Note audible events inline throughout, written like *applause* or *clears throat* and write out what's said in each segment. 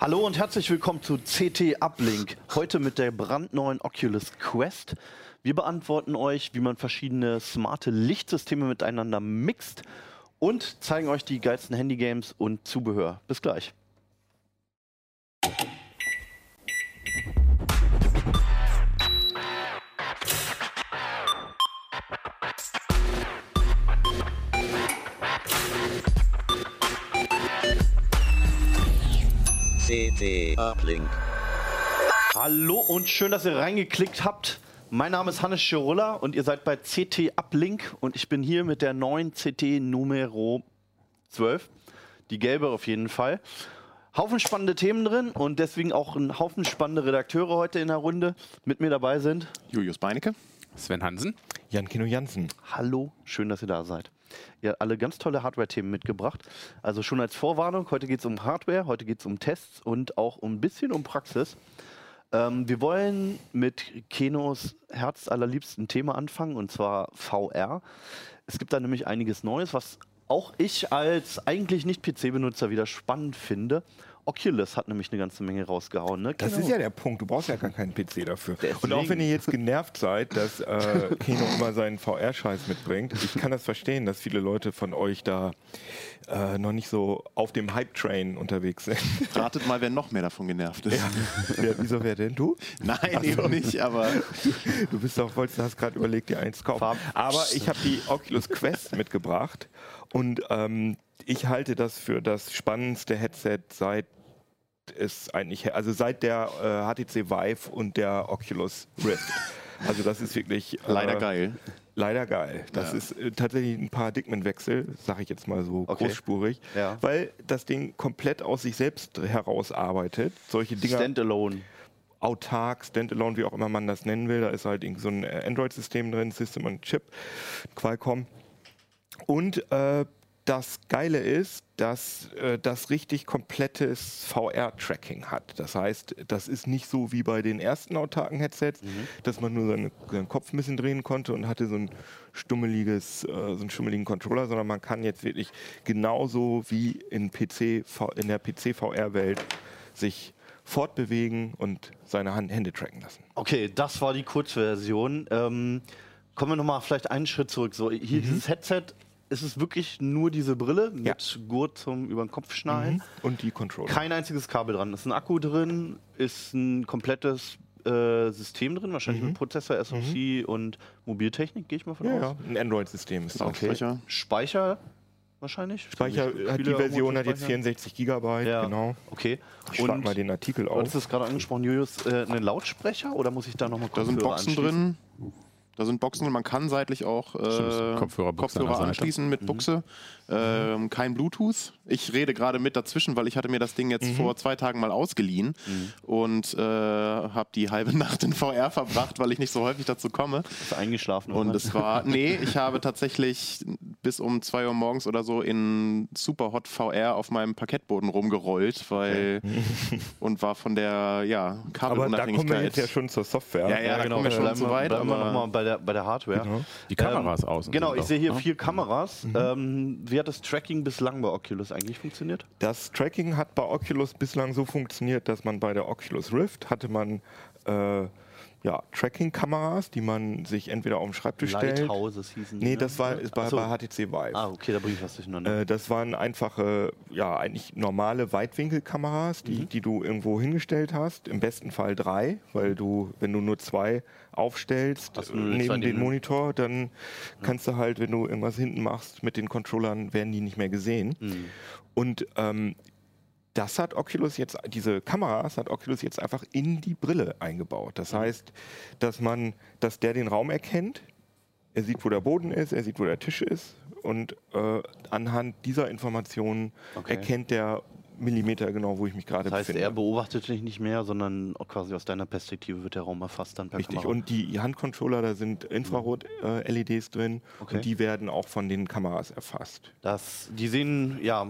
Hallo und herzlich willkommen zu CT Uplink. Heute mit der brandneuen Oculus Quest. Wir beantworten euch, wie man verschiedene smarte Lichtsysteme miteinander mixt und zeigen euch die geilsten Handygames und Zubehör. Bis gleich. CT Uplink. Hallo und schön, dass ihr reingeklickt habt. Mein Name ist Hannes Schirulla und ihr seid bei CT Uplink und ich bin hier mit der neuen CT Numero 12. Die gelbe auf jeden Fall. Haufen spannende Themen drin und deswegen auch ein Haufen spannende Redakteure heute in der Runde. Mit mir dabei sind Julius Beinecke. Sven Hansen. Jan Kino Jansen. Hallo, schön, dass ihr da seid. Ihr habt alle ganz tolle Hardware-Themen mitgebracht. Also schon als Vorwarnung, heute geht es um Hardware, heute geht es um Tests und auch ein bisschen um Praxis. Ähm, wir wollen mit Kenos Herz allerliebsten Thema anfangen, und zwar VR. Es gibt da nämlich einiges Neues, was auch ich als eigentlich nicht PC-Benutzer wieder spannend finde. Oculus hat nämlich eine ganze Menge rausgehauen. Ne? Das Keno? ist ja der Punkt. Du brauchst ja gar keinen PC dafür. Deswegen. Und auch wenn ihr jetzt genervt seid, dass äh, *laughs* Kino immer seinen VR-Scheiß mitbringt, ich kann das verstehen, dass viele Leute von euch da äh, noch nicht so auf dem Hype-Train unterwegs sind. *laughs* Ratet mal, wer noch mehr davon genervt ist. Wer, wieso wer denn du? *laughs* Nein, eben nicht, aber Du bist doch, wolltest, hast gerade überlegt, dir eins zu kaufen. Farb- Aber ich habe die Oculus Quest mitgebracht und ähm, ich halte das für das spannendste Headset seit es eigentlich, also seit der äh, HTC Vive und der Oculus Rift. Also das ist wirklich äh, leider geil. Leider geil. Das Ja. ist äh, tatsächlich ein Paradigmenwechsel, sage ich jetzt mal so Okay. großspurig, Ja. weil das Ding komplett aus sich selbst heraus arbeitet. Solche Dinger Standalone. autark, Standalone, wie auch immer man das nennen will. Da ist halt so ein Android-System drin, System on Chip, Qualcomm. Und äh, das Geile ist, dass äh, das richtig komplettes VR-Tracking hat. Das heißt, das ist nicht so wie bei den ersten autarken Headsets, dass man nur seine, seinen Kopf ein bisschen drehen konnte und hatte so ein stummeliges, äh, so einen stummeligen Controller, sondern man kann jetzt wirklich genauso wie in, PC, in der PC-VR-Welt sich fortbewegen und seine Hand, Hände tracken lassen. Okay, das war die Kurzversion. Ähm, kommen wir nochmal vielleicht einen Schritt zurück. So, hier dieses Headset, ist es wirklich nur diese Brille mit Ja. Gurt zum über den Kopf schnallen? Und die Controller. Kein einziges Kabel dran. Ist ein Akku drin, ist ein komplettes äh, System drin, wahrscheinlich mit Prozessor, SoC und Mobiltechnik, gehe ich mal von ja, aus. ja, ein Android-System ist das. Okay. Speicher. Speicher wahrscheinlich? Speicher hat die Version hat jetzt Speicher. 64 Gigabyte, Ja. genau. Okay. Ich schlag mal den Artikel Du hattest auf. es gerade angesprochen, Julius, äh, einen Lautsprecher oder muss ich da nochmal Da sind Boxen drin. Da sind Boxen drin. Man kann seitlich auch äh, Kopfhörer Seite. anschließen mit Buchse. Ähm, kein Bluetooth. Ich rede gerade mit dazwischen, weil ich hatte mir das Ding jetzt vor zwei Tagen mal ausgeliehen und äh, habe die halbe *laughs* Nacht in VR verbracht, weil ich nicht so häufig dazu komme. Ist eingeschlafen. Und oder? es war, *laughs* nee, ich habe tatsächlich bis um 2 Uhr morgens oder so in super hot VR auf meinem Parkettboden rumgerollt, weil *laughs* und war von der ja, Aber da kommen wir Kabelunabhängigkeit. jetzt ja schon zur Software. Ja, ja, da kommen wir schon zu weit, aber- nochmal bei der, bei der Hardware. Genau. Die Kameras aus. und Genau, ich sehe hier ne? vier Kameras. Ähm, wie hat das Tracking bislang bei Oculus eigentlich funktioniert? Das Tracking hat bei Oculus bislang so funktioniert, dass man bei der Oculus Rift hatte man äh, ja, Tracking-Kameras, die man sich entweder auf den Schreibtisch stellt. Lighthouses hießen die. Nee, ne? das war ist bei, Ach so. bei HTC Vive. Ah, okay, da bringe ich was durcheinander. Äh, das waren einfache, ja, eigentlich normale Weitwinkelkameras, die, Mhm. die du irgendwo hingestellt hast. Im besten Fall drei, weil du, wenn du nur zwei aufstellst zwei neben den Dinge. Monitor, dann kannst du halt, wenn du irgendwas hinten machst mit den Controllern, werden die nicht mehr gesehen. Mhm. Und ähm, das hat Oculus jetzt, diese Kameras hat Oculus jetzt einfach in die Brille eingebaut. Das heißt, dass man, dass der den Raum erkennt, er sieht, wo der Boden ist, er sieht, wo der Tisch ist und äh, anhand dieser Informationen Okay. erkennt der Millimeter genau, wo ich mich gerade Das heißt, befinde. er beobachtet dich nicht mehr, sondern quasi aus deiner Perspektive wird der Raum erfasst dann per Richtig. Kamera. Und die Handcontroller, da sind Infrarot-LEDs drin Okay. und die werden auch von den Kameras erfasst. Das, die sehen ja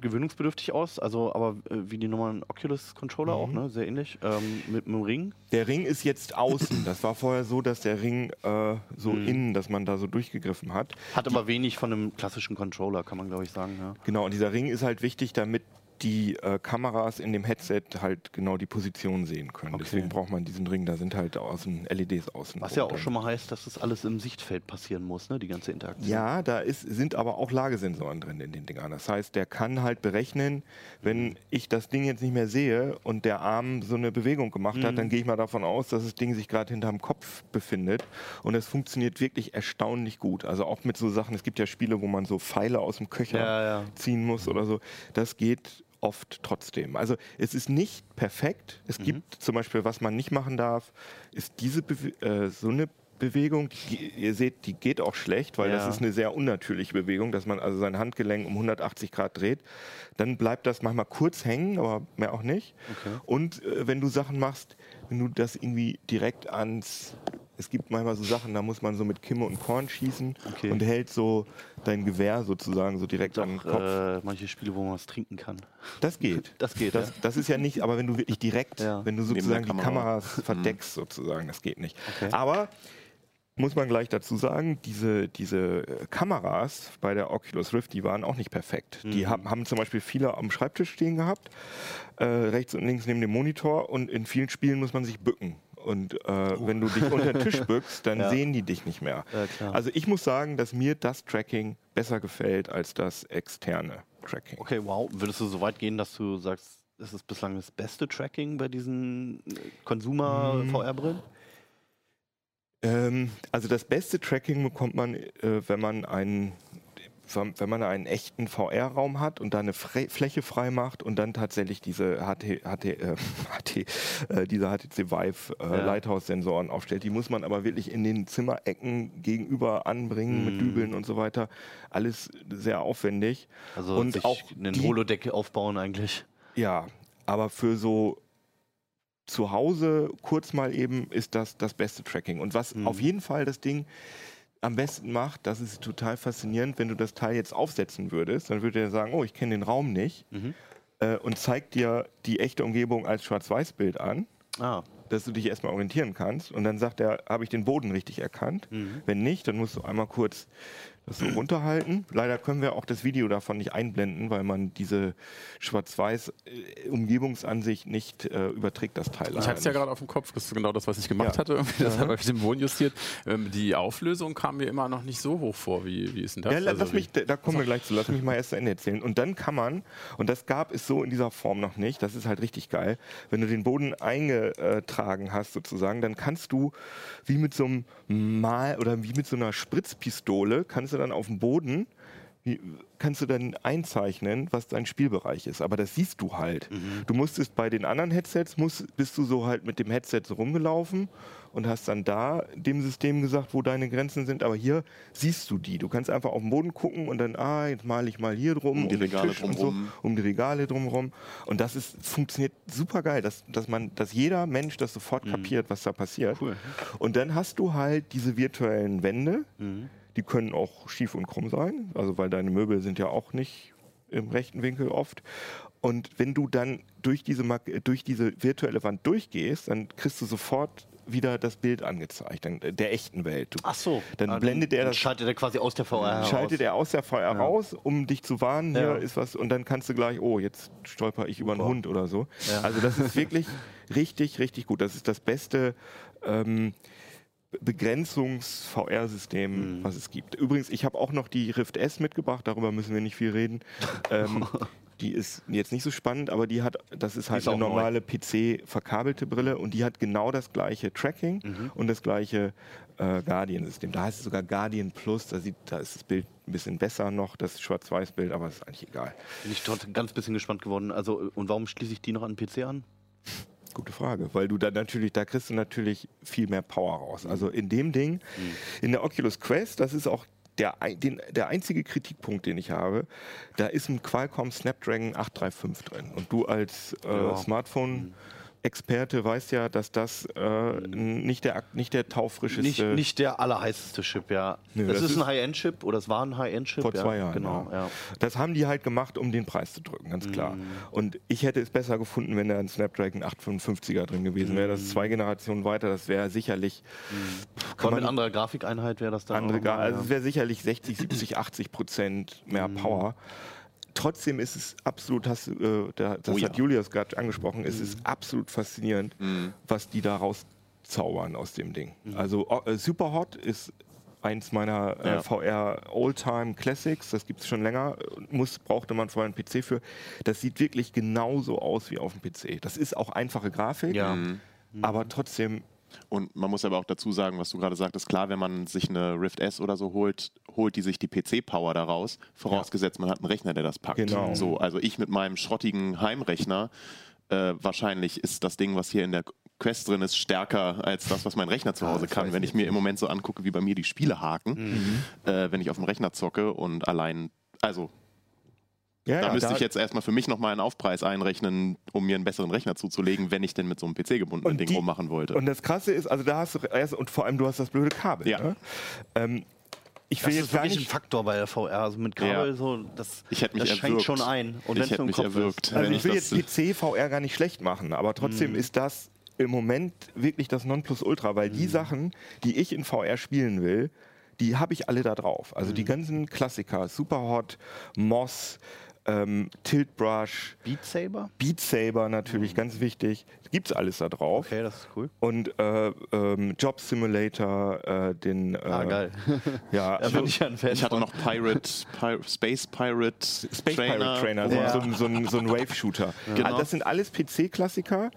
gewöhnungsbedürftig aus, also aber äh, wie die normalen Oculus-Controller auch, ne? Sehr ähnlich. Ähm, mit einem Ring. Der Ring ist jetzt außen. Das war vorher so, dass der Ring äh, so Mhm. innen, dass man da so durchgegriffen hat. Hat aber wenig von einem klassischen Controller, kann man glaube ich sagen. Ja. Genau, und dieser Ring ist halt wichtig, damit die äh, Kameras in dem Headset halt genau die Position sehen können. Okay. Deswegen braucht man diesen Ring, da sind halt außen LEDs außen. Was ja auch schon mal heißt, dass das alles im Sichtfeld passieren muss, ne? die ganze Interaktion. Ja, da ist, sind aber auch Lagesensoren drin in den Dingern. Das heißt, der kann halt berechnen, wenn ich das Ding jetzt nicht mehr sehe und der Arm so eine Bewegung gemacht hat, dann gehe ich mal davon aus, dass das Ding sich gerade hinterm Kopf befindet. Und es funktioniert wirklich erstaunlich gut. Also auch mit so Sachen, es gibt ja Spiele, wo man so Pfeile aus dem Köcher Ja, ja. ziehen muss oder so. Das geht oft trotzdem. Also es ist nicht perfekt. Es gibt zum Beispiel, was man nicht machen darf, ist diese Bewe äh, so eine Bewegung, die, ihr seht, die geht auch schlecht, weil Ja. das ist eine sehr unnatürliche Bewegung, dass man also sein Handgelenk um 180 Grad dreht. Dann bleibt das manchmal kurz hängen, aber mehr auch nicht. Okay. Und äh, wenn du Sachen machst, wenn du das irgendwie direkt ans es gibt manchmal so Sachen, da muss man so mit Kimme und Korn schießen Okay. und hält so dein Gewehr sozusagen so direkt Doch, am Kopf. äh, manche Spiele, wo man was trinken kann. Das geht. *laughs* Das geht, Das, ja. das ist ja nicht, aber wenn du wirklich direkt, Ja. wenn du sozusagen die Kamera. Kameras verdeckst, sozusagen, das geht nicht. Okay. Aber muss man gleich dazu sagen, diese, diese äh, Kameras bei der Oculus Rift, die waren auch nicht perfekt. Die haben, haben zum Beispiel viele am Schreibtisch stehen gehabt, äh, rechts und links neben dem Monitor und in vielen Spielen muss man sich bücken. Und äh, wenn du dich unter den Tisch *laughs* bückst, dann Ja. sehen die dich nicht mehr. Ja. Also ich muss sagen, dass mir das Tracking besser gefällt als das externe Tracking. Okay, wow. Würdest du so weit gehen, dass du sagst, das ist bislang das beste Tracking bei diesen äh, Consumer-VR-Brillen? Ähm, also das beste Tracking bekommt man, äh, wenn man einen wenn man einen echten VR-Raum hat und da eine Fre Fläche frei macht und dann tatsächlich diese HT, HT, äh, *laughs* HT, äh, diese HTC Vive äh, Ja. Lighthouse-Sensoren aufstellt. Die muss man aber wirklich in den Zimmerecken gegenüber anbringen mit Mhm. Dübeln und so weiter. Alles sehr aufwendig. Also Und auch einen Holodeck aufbauen eigentlich. Ja, aber für so zu Hause kurz mal eben ist das das beste Tracking. Und was Mhm. auf jeden Fall das Ding am besten macht, das ist total faszinierend, wenn du das Teil jetzt aufsetzen würdest, dann würde er sagen, oh, ich kenne den Raum nicht Mhm. äh, und zeigt dir die echte Umgebung als Schwarz-Weiß-Bild an, Ah, dass du dich erstmal orientieren kannst. Und dann sagt er, habe ich den Boden richtig erkannt? Mhm. Wenn nicht, dann musst du einmal kurz das so runterhalten. Leider können wir auch das Video davon nicht einblenden, weil man diese Schwarz-Weiß-Umgebungsansicht nicht äh, überträgt, das Teil. Ich hatte es ja gerade auf dem Kopf, das ist genau das, was ich gemacht Ja. hatte. Irgendwie. Das habe ich dem Boden justiert. Ähm, die Auflösung kam mir immer noch nicht so hoch vor. Wie, wie ist denn das? Ja, Also lass mich, da da kommen wir gleich zu. Lass mich mal erst zu Ende erzählen. Und dann kann man, und das gab es so in dieser Form noch nicht, das ist halt richtig geil, wenn du den Boden eingetragen hast sozusagen, dann kannst du wie mit so einem Mal oder wie mit so einer Spritzpistole, kannst du dann auf dem Boden wie, kannst du dann einzeichnen, was dein Spielbereich ist. Aber das siehst du halt. Du musstest bei den anderen Headsets, musst, bist du so halt mit dem Headset so rumgelaufen und hast dann da dem System gesagt, wo deine Grenzen sind. Aber hier siehst du die. Du kannst einfach auf den Boden gucken und dann, ah, jetzt male ich mal hier drum, Um die Regale und so, um die Regale drumherum. Und das ist, funktioniert super geil, dass, dass, man, dass jeder Mensch das sofort kapiert, was da passiert. Cool. Und dann hast du halt diese virtuellen Wände, Mhm. Die können auch schief und krumm sein, also weil deine Möbel sind ja auch nicht im rechten Winkel oft. Und wenn du dann durch diese, durch diese virtuelle Wand durchgehst, dann kriegst du sofort wieder das Bild angezeigt, dann, äh, der echten Welt. Du, Ach so. Dann Ah, blendet er das- Schaltet er quasi aus der VR heraus. schaltet er aus der VR raus, um dich zu warnen, hier Ja. ist was, und dann kannst du gleich, oh, jetzt stolper ich über einen. Hund oder so. Ja. Also das ist wirklich *laughs* richtig, richtig gut. Das ist das beste ähm, Begrenzungs-VR-System, Mhm. was es gibt. Übrigens, ich habe auch noch die Rift S mitgebracht, darüber müssen wir nicht viel reden. *laughs* ähm, die ist jetzt nicht so spannend, aber die hat, das ist halt ist eine normale PC-verkabelte Brille und die hat genau das gleiche Tracking Mhm. und das gleiche äh, Guardian-System. Da heißt es sogar Guardian Plus, da, sieht, da ist das Bild ein bisschen besser noch, das Schwarz-Weiß-Bild, aber ist eigentlich egal. Bin ich dort ganz bisschen gespannt geworden. Also, und warum schließe ich die noch an den PC an? Gute Frage, weil du da natürlich, da kriegst du natürlich viel mehr Power raus. Also in dem Ding, in der Oculus Quest, das ist auch der, den, der einzige Kritikpunkt, den ich habe, da ist ein Qualcomm Snapdragon 835 drin. Und du als äh, Ja. Smartphone Experte weißt ja, dass das äh, nicht, der, nicht der taufrischeste Nicht, nicht der allerheißeste Chip, ja. Nö, das, das ist ein High-End-Chip oder es war ein High-End-Chip. Vor ja, zwei Jahren, Genau, ja. ja. Das haben die halt gemacht, um den Preis zu drücken, ganz klar. Und ich hätte es besser gefunden, wenn da ein Snapdragon 855er drin gewesen wäre. Das ist zwei Generationen weiter, das wäre sicherlich Aber kann mit man anderer Grafikeinheit wäre das dann andere, nochmal, also es wäre sicherlich 60, 70, 80 Prozent mehr Power. Trotzdem ist es absolut, hast, äh, da, das Oh ja. hat Julius gerade angesprochen, es ist absolut faszinierend, was die da rauszaubern aus dem Ding. Also o- äh, Superhot ist eins meiner äh, Ja. VR Oldtime Classics, das gibt es schon länger, muss, brauchte man vorher einen PC für. Das sieht wirklich genauso aus wie auf dem PC. Das ist auch einfache Grafik, Ja. aber trotzdem Und man muss aber auch dazu sagen, was du gerade sagtest, klar, wenn man sich eine Rift S oder so holt, holt die sich die PC-Power daraus, vorausgesetzt man hat einen Rechner, der das packt. Genau. So, also ich mit meinem schrottigen Heimrechner, äh, wahrscheinlich ist das Ding, was hier in der Quest drin ist, stärker als das, was mein Rechner zu Ah, Hause das kann. Wenn ich mir im Moment so angucke, wie bei mir die Spiele haken, äh, wenn ich auf dem Rechner zocke und allein, also ja, da ja, müsste ich jetzt erstmal für mich nochmal einen Aufpreis einrechnen, um mir einen besseren Rechner zuzulegen, wenn ich denn mit so einem PC-gebundenen Und Ding die- rummachen wollte. Und das Krasse ist, also da hast du erst und vor allem du hast das blöde Kabel. Ja. Ne? Ähm, ich Das will ist jetzt gar wirklich ein. Faktor bei der VR. Also mit Kabel Ja. so, das, Ich hätte mich das schränkt schon ein. Und Ich wenn's hätte mich Kopf erwürgt. Ist. Also wenn ich will jetzt das- PC VR gar nicht schlecht machen, aber trotzdem ist das im Moment wirklich das Nonplusultra, weil die Sachen, die ich in VR spielen will, die habe ich alle da drauf. Also die ganzen Klassiker, Superhot, Moss, ähm, Tilt Brush, Beat Saber? Beat Saber natürlich, ganz wichtig. Gibt's alles da drauf. Okay, das ist cool. Und äh, ähm, Job Simulator, äh, den. Äh, Ah, geil. *laughs* Ja, Da bin ich ja ein Fan Ich hatte von. noch Pirate, Pir Space Pirate Space Trainer. Pirate Trainer, so, Ja. so, ein- so, ein- so ein *laughs* Wave-Shooter. Genau. Also das sind alles PC-Klassiker,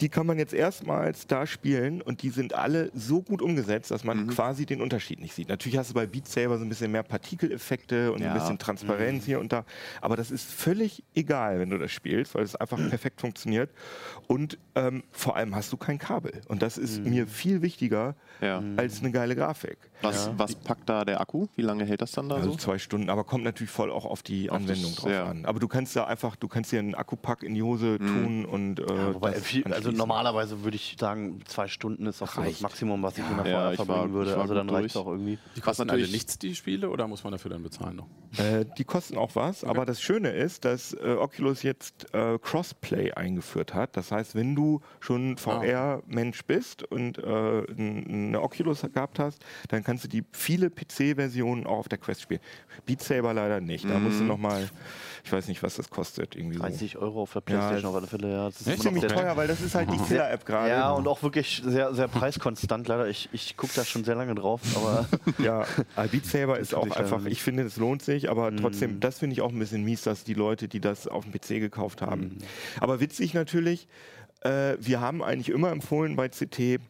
die kann man jetzt erstmals da spielen und die sind alle so gut umgesetzt, dass Mhm. man quasi den Unterschied nicht sieht. Natürlich hast du bei Beat Saber so ein bisschen mehr Partikeleffekte und Ja. ein bisschen Transparenz hier und da, aber das ist völlig egal, wenn du das spielst, weil es einfach perfekt funktioniert und ähm, vor allem hast du kein Kabel und das ist mir viel wichtiger Ja. als eine geile Grafik. Was, was packt da der Akku? Wie lange hält das dann da Also so? zwei Stunden, aber kommt natürlich voll auch auf die Auf Anwendung das- drauf ja. an. Aber du kannst da einfach, du kannst dir einen Akkupack in die Hose tun und äh, Wobei das viel, also normalerweise würde ich sagen, zwei Stunden ist auch so das. Maximum, was ich in der Ja, war- verbringen würde. Also dann reicht es auch irgendwie. Die kosten alle natürlich- nichts, die Spiele, oder muss man dafür dann bezahlen noch? Äh, die kosten auch was, aber das Schöne ist, dass äh, Oculus jetzt äh, Crossplay eingeführt hat. Das heißt, wenn du schon VR-Mensch bist und äh, eine Oculus gehabt hast, dann kannst du die viele PC-Versionen auch auf der Quest spielen. Beat Saber leider nicht. Da musst du Mhm. nochmal, ich weiß nicht, was das kostet. Irgendwie so. 30 Euro auf der Ja, Playstation das- auf alle Fälle. Ja, das ist noch Ziemlich teuer, weil das ist halt die *laughs* Killer-App gerade. Ja, und auch wirklich sehr, sehr preiskonstant leider. Ich, ich gucke da schon sehr lange drauf, aber *laughs* Ja, Beat Saber ist auch einfach, nicht. ich finde, es lohnt sich, aber Mhm. trotzdem, das finde ich auch ein bisschen mies, dass die Leute, die das auf dem PC gekauft haben. Mhm. Aber witzig natürlich, äh, wir haben eigentlich immer empfohlen bei CT,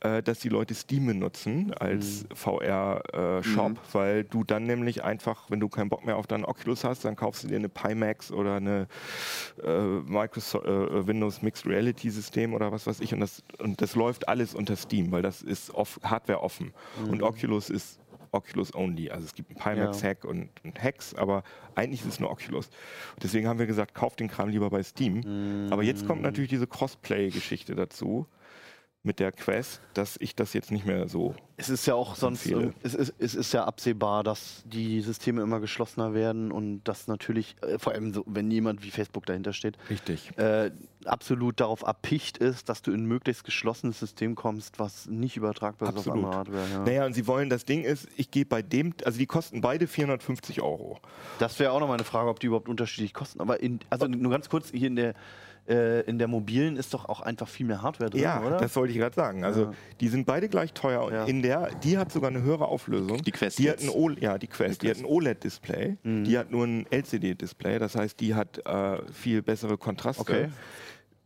äh, dass die Leute Steam benutzen als Mhm. VR-Shop, weil du dann nämlich einfach, wenn du keinen Bock mehr auf deinen Oculus hast, dann kaufst du dir eine Pimax oder eine äh, Microsoft äh, Windows Mixed Reality System oder was weiß ich und das, und das läuft alles unter Steam, weil das ist off, Hardware offen und Oculus ist Oculus only. Also es gibt einen Pimax Ja. Und einen Hex, aber eigentlich ist es nur Oculus. Und deswegen haben wir gesagt, kauft den Kram lieber bei Steam. Aber jetzt kommt natürlich diese Crossplay-Geschichte dazu mit der Quest, dass ich das jetzt nicht mehr so. es ist ja auch sonst, Empfehle. es ist, es ist ja absehbar, dass die Systeme immer geschlossener werden und dass natürlich, äh, vor allem so, wenn jemand wie Facebook dahinter steht, Richtig. äh, absolut darauf erpicht ist, dass du in ein möglichst geschlossenes System kommst, was nicht übertragbar ist auf Absolut. andere Hardware. Ja. Naja, und sie wollen, das Ding ist, ich gehe bei dem, also die kosten beide 450 Euro. Das wäre auch noch mal eine Frage, ob die überhaupt unterschiedlich kosten. Aber in, also nur ganz kurz, hier in der, äh, in der mobilen ist doch auch einfach viel mehr Hardware drin, Ja, oder? das wollte ich gerade sagen. Also Ja. die sind beide gleich teuer Ja. in der, die hat sogar eine höhere Auflösung. Die Quest Die hat ein o ja, die Quest. Die hat ein OLED-Display. Mhm. Die hat nur ein LCD-Display. Das heißt, die hat äh, viel bessere Kontraste. Okay.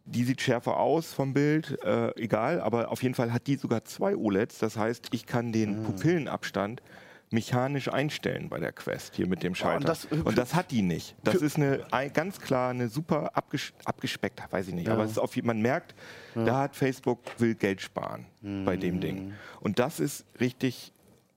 Die sieht schärfer aus vom Bild, äh, egal, aber auf jeden Fall hat die sogar zwei OLEDs. Das heißt, ich kann den Mhm. Pupillenabstand mechanisch einstellen bei der Quest hier mit dem Schalter. und das- und das hat die nicht. Das ist eine ein- ganz klar eine super abges abgespeckt, weiß ich nicht, Ja. aber es ist auf, man merkt, da hat Facebook will Geld sparen bei dem Mhm. Ding. Und das ist richtig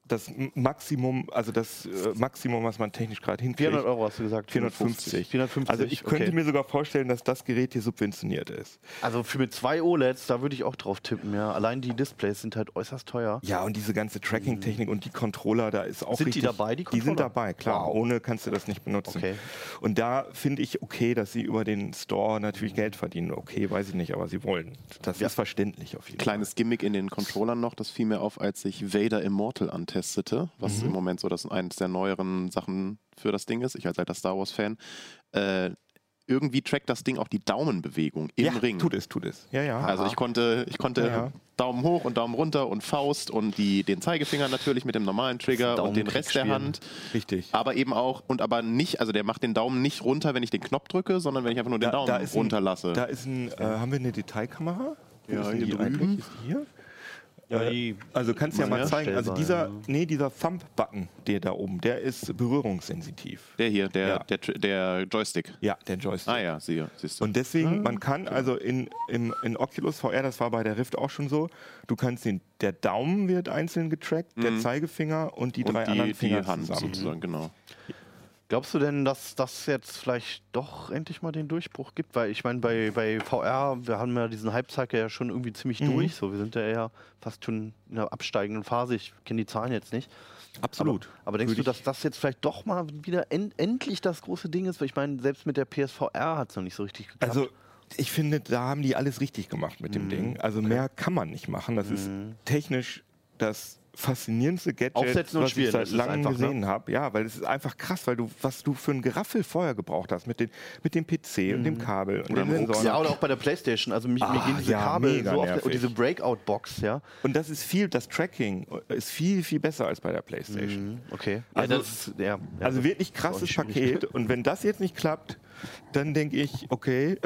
das Maximum, also das äh, Maximum, was man technisch gerade hinkriegt. 400 Euro hast du gesagt. 450. 450. Also ich könnte okay. mir sogar vorstellen, dass das Gerät hier subventioniert ist. Also für mit zwei OLEDs, da würde ich auch drauf tippen, ja. Allein die Displays sind halt äußerst teuer. Ja, und diese ganze Tracking-Technik und die Controller, da ist auch Sind die richtig, dabei, die Die sind Controller? dabei, klar. Wow. Ohne kannst du das nicht benutzen. Okay. Und da finde ich okay, dass sie über den Store natürlich Geld verdienen. Okay, weiß ich nicht, aber sie wollen. Das Ja. ist verständlich auf jeden Kleines Gimmick in den Controllern noch, das fiel mir auf, als ich Vader Immortal testete, was im Moment so das eines der neueren Sachen für das Ding ist. Ich als alter Star Wars-Fan. Äh, irgendwie trackt das Ding auch die Daumenbewegung im ja, Ring. tut es, tut es. Ja, ja. Also ich konnte, ich konnte Ja, ja. Daumen hoch und Daumen runter und Faust und die, den Zeigefinger natürlich mit dem normalen Trigger und den Rest der. Hand. Richtig. Aber eben auch, und aber nicht, also der macht den Daumen nicht runter, wenn ich den Knopf drücke, sondern wenn ich einfach nur den Daumen ist ein- runterlasse. Da ist ein, äh, haben wir eine Detailkamera? Wo Ja, ist hier die drüben. Ist die hier? Ja, die- Also kannst du ja Ja, mal zeigen. Also dieser, ja. nee, dieser Thumb-Button, der da oben, der ist berührungssensitiv. der hier, der, Ja. der, der Joystick. Ja, der Joystick. Ah ja, siehe, siehst du. Und deswegen, man kann also in, im, in Oculus VR, das war bei der Rift auch schon so, du kannst den, der Daumen wird einzeln getrackt, der Zeigefinger und die und drei die, anderen die Finger Hand zusammen. sozusagen, genau. Glaubst du denn, dass das jetzt vielleicht doch endlich mal den Durchbruch gibt? Weil ich meine, bei, bei VR, wir haben ja diesen Hype-Cycle ja schon irgendwie ziemlich Mhm. durch. So, wir sind ja eher fast schon in einer absteigenden Phase. Ich kenne die Zahlen jetzt nicht. Absolut. Aber, aber denkst Würde du, dass das jetzt vielleicht doch mal wieder en endlich das große Ding ist? Weil ich meine, selbst mit der PSVR hat es noch nicht so richtig geklappt. Also ich finde, da haben die alles richtig gemacht mit Mhm. dem Ding. Also mehr kann man nicht machen. Das ist technisch das faszinierendste Gadget, was ich seit langem einfach, ne? gesehen habe. Ja, weil es ist einfach krass, weil du, was du für ein Geraffel vorher gebraucht hast mit, den, mit dem PC und dem Kabel und Oder im Sensoren. ja, oder auch bei der Playstation. Also mich, mir Ah, gehen diese ja, Kabel so auf der, und diese Breakout-Box, ja. Und das ist viel, das Tracking ist viel, viel besser als bei der Playstation. Mhm, Okay. Also- das, ja, ja, Also wirklich krasses. Paket. *laughs* Und wenn das jetzt nicht klappt, dann denke ich, okay,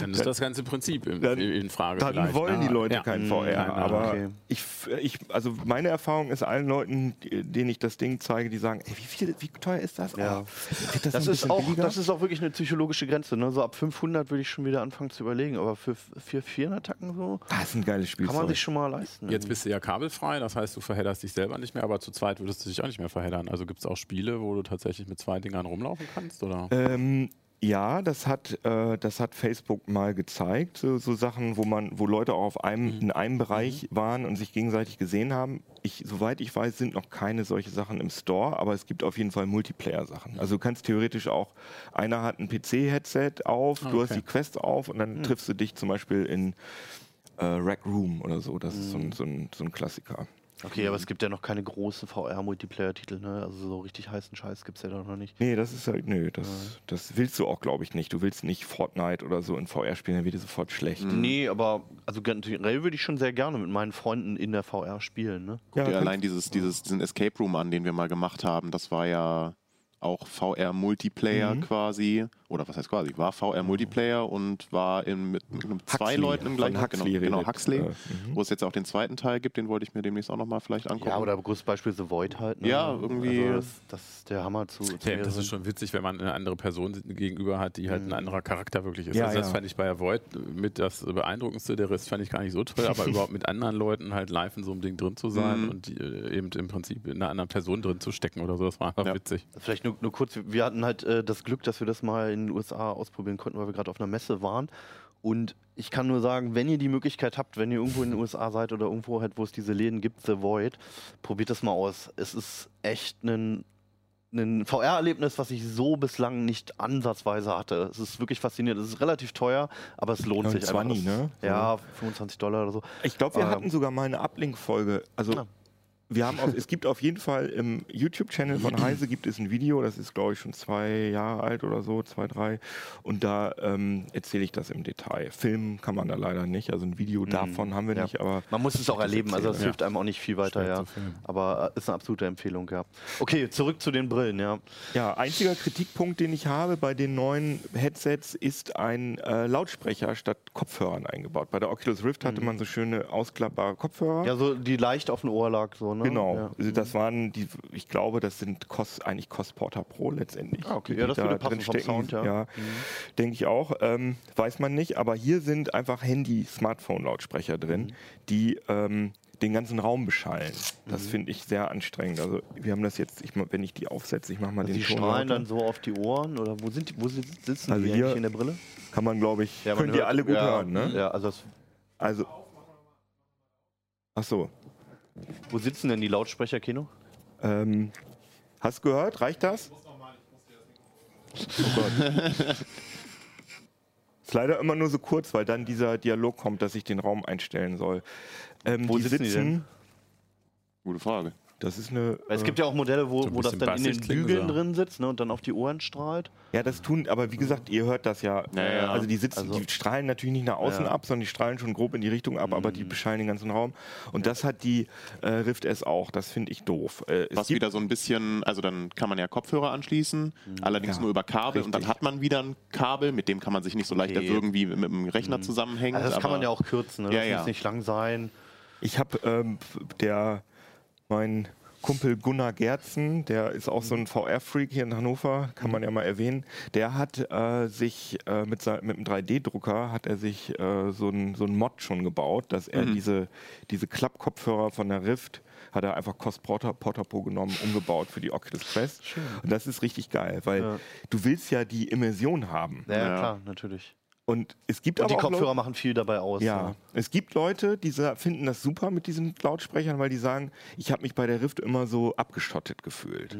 Dann ist das ganze Prinzip in, Dann- in Frage. dann vielleicht, wollen die Leute Ja. kein Mhm, VR. keine aber okay. ich, ich, also meine Erfahrung ist allen Leuten, denen ich das Ding zeige, die sagen, ey, wie viel, wie teuer ist das? Ja. Oh, das, Das ist, auch, billiger? das ist auch wirklich eine psychologische Grenze. Ne? So ab 500 würde ich schon wieder anfangen zu überlegen. Aber für, für 400 Tacken so das ist ein geiles kann man sich schon mal leisten. Jetzt bist du ja kabelfrei, das heißt, du verhedderst dich selber nicht mehr, aber zu zweit würdest du dich auch nicht mehr verheddern. Also gibt es auch Spiele, wo du tatsächlich mit zwei Dingern rumlaufen kannst? Oder? Ähm, ja, das hat, äh, das hat Facebook mal gezeigt. So, so Sachen, wo man, wo Leute auch auf einem, Mhm. in einem Bereich waren und sich gegenseitig gesehen haben. Ich, soweit ich weiß, sind noch keine solche Sachen im Store, aber es gibt auf jeden Fall Multiplayer-Sachen. Also du kannst theoretisch auch, einer hat ein PC-Headset auf, Ah, du hast okay. die Quest auf und dann triffst du dich zum Beispiel in äh, Rec Room oder so. Das ist so ein, so ein, so ein Klassiker. Okay, aber es gibt ja noch keine großen VR-Multiplayer-Titel. Ne? Also so richtig heißen Scheiß gibt es ja doch noch nicht. Nee, das ist halt, nö, das, das willst du auch, glaube ich, nicht. Du willst nicht Fortnite oder so in VR spielen, dann wird dir sofort schlecht. Nee, aber also generell würde ich schon sehr gerne mit meinen Freunden in der VR spielen. Ne? Ja, Guck dir kannst- allein dieses, dieses, diesen Escape Room an, den wir mal gemacht haben. Das war ja auch VR-Multiplayer Mhm. quasi. Oder was heißt quasi? War VR-Multiplayer und war in, mit, mit zwei Huxley, Leuten im gleichen Huxley Genau, genau Huxley. äh, mhm. Wo es jetzt auch den zweiten Teil gibt, den wollte ich mir demnächst auch nochmal vielleicht angucken. Ja, oder großes Beispiel The Void halt. Ne? Ja, irgendwie- Also das, das ist der Hammer zu. zu Ja, das ist schon witzig, wenn man eine andere Person gegenüber hat, die halt ein anderer Charakter wirklich ist. Ja, also das ja. fand ich bei Avoid mit das Beeindruckendste. Der Rest fand ich gar nicht so toll, aber *laughs* überhaupt mit anderen Leuten halt live in so einem Ding drin zu sein Mhm. und die, äh, eben im Prinzip in einer anderen Person drin zu stecken oder so, das war einfach Ja. witzig. Vielleicht nur, nur kurz, wir hatten halt äh, das Glück, dass wir das mal in den USA ausprobieren konnten, weil wir gerade auf einer Messe waren. Und ich kann nur sagen, wenn ihr die Möglichkeit habt, wenn ihr irgendwo in den USA seid oder irgendwo halt, wo es diese Läden gibt, The Void, probiert das mal aus. Es ist echt ein, ein VR-Erlebnis, was ich so bislang nicht ansatzweise hatte. Es ist wirklich faszinierend. Es ist relativ teuer, aber es lohnt Ja, sich 20, einfach. ne? Es- Ja, 25 Dollar oder so. Ich glaube, wir Ähm, hatten sogar mal eine Uplink-Folge. Also Ah. Wir haben auf, es gibt auf jeden Fall im YouTube-Channel von *clears throat* Heise gibt es ein Video, das ist glaube ich schon zwei Jahre alt oder so, zwei, drei. Und da ähm, erzähle ich das im Detail. Filmen kann man da leider nicht, also ein Video davon haben wir Mhm. Ja. nicht, aber Man muss es auch erleben, also das erzählen, hilft einem auch nicht viel weiter, Schwer ja. Aber äh, ist eine absolute Empfehlung, ja. Okay, zurück zu den Brillen, ja. Ja, einziger Kritikpunkt, den ich habe bei den neuen Headsets, ist ein äh, Lautsprecher statt Kopfhörern eingebaut. Bei der Oculus Rift hatte man so schöne ausklappbare Kopfhörer. Ja, so die leicht auf dem Ohr lag, so, ne? Genau, Ja. also das waren die, ich glaube, das sind Cos, eigentlich Cosporter Pro letztendlich. Ah, okay. die Ja, das da würde passen vom. Sound, ja. Mhm. denke ich auch. Ähm, weiß man nicht, aber hier sind einfach Handy-Smartphone-Lautsprecher drin, Mhm. die ähm, den ganzen Raum beschallen. Das Mhm. finde ich sehr anstrengend. Also wir haben das jetzt, ich, wenn ich die aufsetze, ich mache mal Also den die Ton strahlen lauter. dann so auf die Ohren oder wo sind die, wo si- sitzen Also die hier- in der Brille? Kann man, glaube ich, Ja, ihr hört- alle gut ja, hören, ne? Ja, also das, Also. Ach so. Wo sitzen denn die Lautsprecher, Kino? Ähm, hast du gehört? Reicht das? Oh Gott. *laughs* Ist leider immer nur so kurz, weil dann dieser Dialog kommt, dass ich den Raum einstellen soll. Ähm, Wo die sitzen die denn? Gute Frage. Das ist eine. Es äh, gibt ja auch Modelle, wo, So wo das dann in den Bügeln sie. drin sitzt ne, und dann auf die Ohren strahlt. Ja, das tun, aber wie gesagt, ihr hört das ja. Ja, äh, ja. Also die sitzen, Also- die strahlen natürlich nicht nach außen Ja. ab, sondern die strahlen schon grob in die Richtung ab, aber die bescheinen den ganzen Raum. Und das hat die äh, Rift S auch. Das finde ich doof. Äh, es Was gibt- wieder so ein bisschen, also dann kann man ja Kopfhörer anschließen, allerdings Ja, nur über Kabel und dann richtig. hat man wieder ein Kabel, mit dem kann man sich nicht so leicht Okay. erwürgen, wie mit dem Rechner zusammenhängt. Also das kann man ja auch kürzen, ne? Ja, das ja. muss nicht lang sein. Ich habe ähm, der, mein Kumpel Gunnar Gerzen, der ist auch so ein VR-Freak hier in Hannover, kann man ja mal erwähnen. Der hat äh, sich äh, mit, mit einem 3D-Drucker hat er sich äh, so ein so ein Mod schon gebaut, dass er diese, diese Klappkopfhörer von der Rift hat er einfach Cost Porter, Portapo genommen, umgebaut für die Oculus Quest. Und das ist richtig geil, weil Ja. du willst ja die Immersion haben. Ja, Ja. klar, natürlich. Und es gibt Und die auch Leute- Kopfhörer machen viel dabei aus. ja, ne? es gibt Leute, die finden das super mit diesen Lautsprechern, weil die sagen, ich habe mich bei der Rift immer so abgeschottet gefühlt.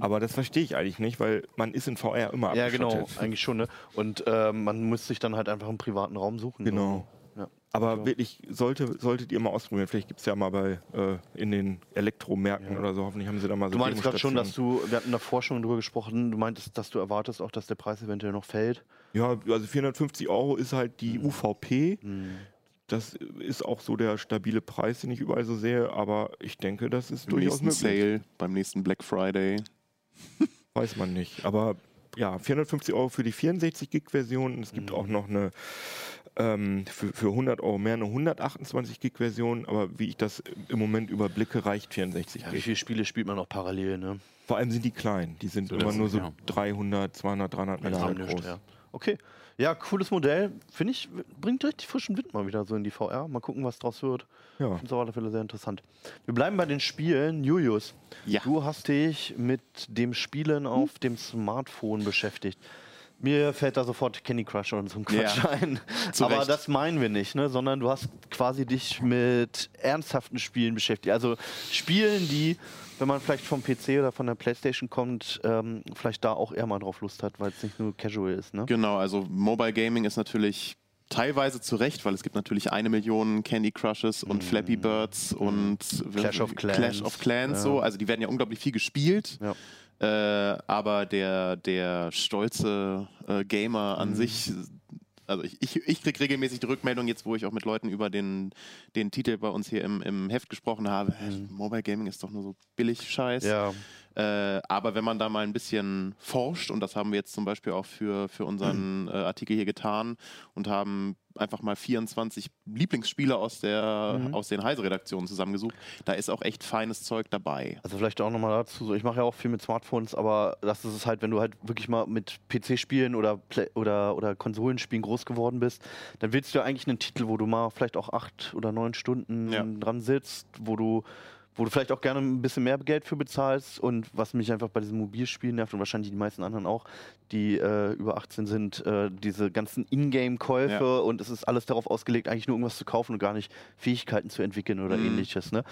Aber das verstehe ich eigentlich nicht, weil man ist in VR immer Ja, abgeschottet. genau, eigentlich schon. Ne? Und äh, man muss sich dann halt einfach einen privaten Raum suchen. Genau. Ja. Aber wirklich, sollte, solltet ihr mal ausprobieren. Vielleicht gibt es ja mal bei äh, in den Elektromärkten oder so. Hoffentlich haben sie da mal so Du meinst gerade schon, dass du, wir hatten davor schon drüber gesprochen, du meintest, dass du erwartest auch, dass der Preis eventuell noch fällt. Ja, also 450 Euro ist halt die Mhm. UVP. Das ist auch so der stabile Preis, den ich überall so sehe. Aber ich denke, das ist Im durchaus nächsten möglich. Sale, beim nächsten Black Friday. *laughs* Weiß man nicht. Aber ja, 450 Euro für die 64 Gig-Version. Es gibt auch noch eine ähm, für, für 100 Euro mehr eine 128 Gig-Version. Aber wie ich das im Moment überblicke, reicht 64 Ja, wie Gig. viele Spiele spielt man noch parallel, ne? Vor allem sind die klein. Die sind So, immer nur so ja. 300, 200, 300 Megabyte Nicht, groß. ja. Okay. Ja, cooles Modell. Finde ich, bringt richtig frischen Wind mal wieder so in die VR. Mal gucken, was draus wird. Ja. Ich finde es auf alle Fälle sehr interessant. Wir bleiben bei den Spielen. Julius, Ja. du hast dich mit dem Spielen auf dem Smartphone beschäftigt. Mir fällt da sofort Candy Crush und so ein Quatsch Ja, ein. Aber Recht. das meinen wir nicht, ne? sondern du hast quasi dich mit ernsthaften Spielen beschäftigt. Also Spielen, die, wenn man vielleicht vom PC oder von der Playstation kommt, ähm, vielleicht da auch eher mal drauf Lust hat, weil es nicht nur casual ist. Ne? Genau, also Mobile Gaming ist natürlich teilweise zu Recht, weil es gibt natürlich eine Million Candy Crushes und Flappy Birds und Mhm. Clash of Clans. Clash of Clans Ja. so. Also die werden ja unglaublich viel gespielt. Ja. Äh, aber der, der stolze äh, Gamer Mhm. an sich, also ich, ich, ich kriege regelmäßig die Rückmeldung, jetzt wo ich auch mit Leuten über den, den Titel bei uns hier im, im Heft gesprochen habe, hä, Mobile Gaming ist doch nur so billig Scheiß. Mhm. Ja, Äh, aber wenn man da mal ein bisschen forscht, und das haben wir jetzt zum Beispiel auch für, für unseren äh, Artikel hier getan und haben einfach mal 24 Lieblingsspiele aus, der, Mhm. aus den Heise-Redaktionen zusammengesucht, da ist auch echt feines Zeug dabei. Also vielleicht auch nochmal dazu, so ich mache ja auch viel mit Smartphones, aber das ist es halt, wenn du halt wirklich mal mit PC-Spielen oder, Play oder, oder Konsolenspielen groß geworden bist, dann willst du ja eigentlich einen Titel, wo du mal vielleicht auch acht oder neun Stunden Ja. dran sitzt, wo du wo du vielleicht auch gerne ein bisschen mehr Geld für bezahlst und was mich einfach bei diesen Mobilspielen nervt und wahrscheinlich die meisten anderen auch, die äh, über 18 sind, äh, diese ganzen Ingame-Käufe Ja. und es ist alles darauf ausgelegt, eigentlich nur irgendwas zu kaufen und gar nicht Fähigkeiten zu entwickeln oder Mhm. ähnliches. Ne?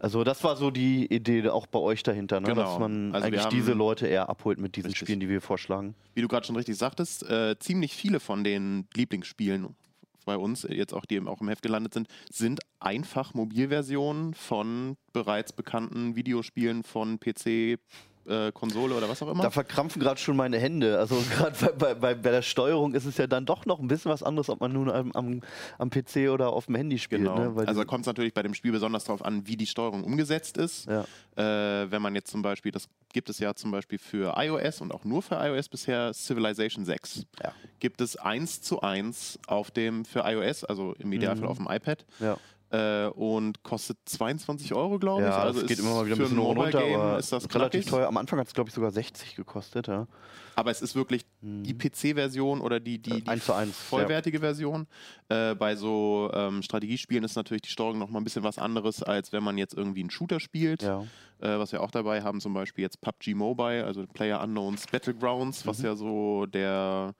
Also das war so die Idee auch bei euch dahinter, ne? Genau. dass man Also eigentlich diese Leute eher abholt mit diesen Richtig. Spielen, die wir vorschlagen. Wie du gerade schon richtig sagtest, äh, ziemlich viele von den Lieblingsspielen bei uns, jetzt auch die auch im Heft gelandet sind, sind einfach Mobilversionen von bereits bekannten Videospielen von PC, äh, Konsole oder was auch immer. Da verkrampfen gerade schon meine Hände. Also *laughs* gerade bei, bei, bei, bei der Steuerung ist es ja dann doch noch ein bisschen was anderes, ob man nun am, am, am PC oder auf dem Handy spielt. Genau. Ne? Also kommt es natürlich bei dem Spiel besonders darauf an, wie die Steuerung umgesetzt ist. ja. Äh, wenn man jetzt zum Beispiel, das gibt es ja zum Beispiel für iOS und auch nur für iOS bisher Civilization 6. Ja. Gibt es eins zu eins auf dem für iOS, also im Idealfall Mhm. auf dem iPad. Ja. Äh, und kostet 22 Euro, glaube ich. Ja, also es geht immer mal wieder ein bisschen runter, Game aber ist das relativ knackig. teuer. Am Anfang hat es, glaube ich, sogar 60 gekostet. Ja. Aber es ist wirklich die PC-Version oder die, die, Äh, die eins zu eins, vollwertige Version. Äh, bei so ähm, Strategiespielen ist natürlich die Steuerung noch mal ein bisschen was anderes, als wenn man jetzt irgendwie einen Shooter spielt. Ja. Äh, was wir auch dabei haben, zum Beispiel jetzt PUBG Mobile, also Player Unknowns Battlegrounds, was Mhm. ja so der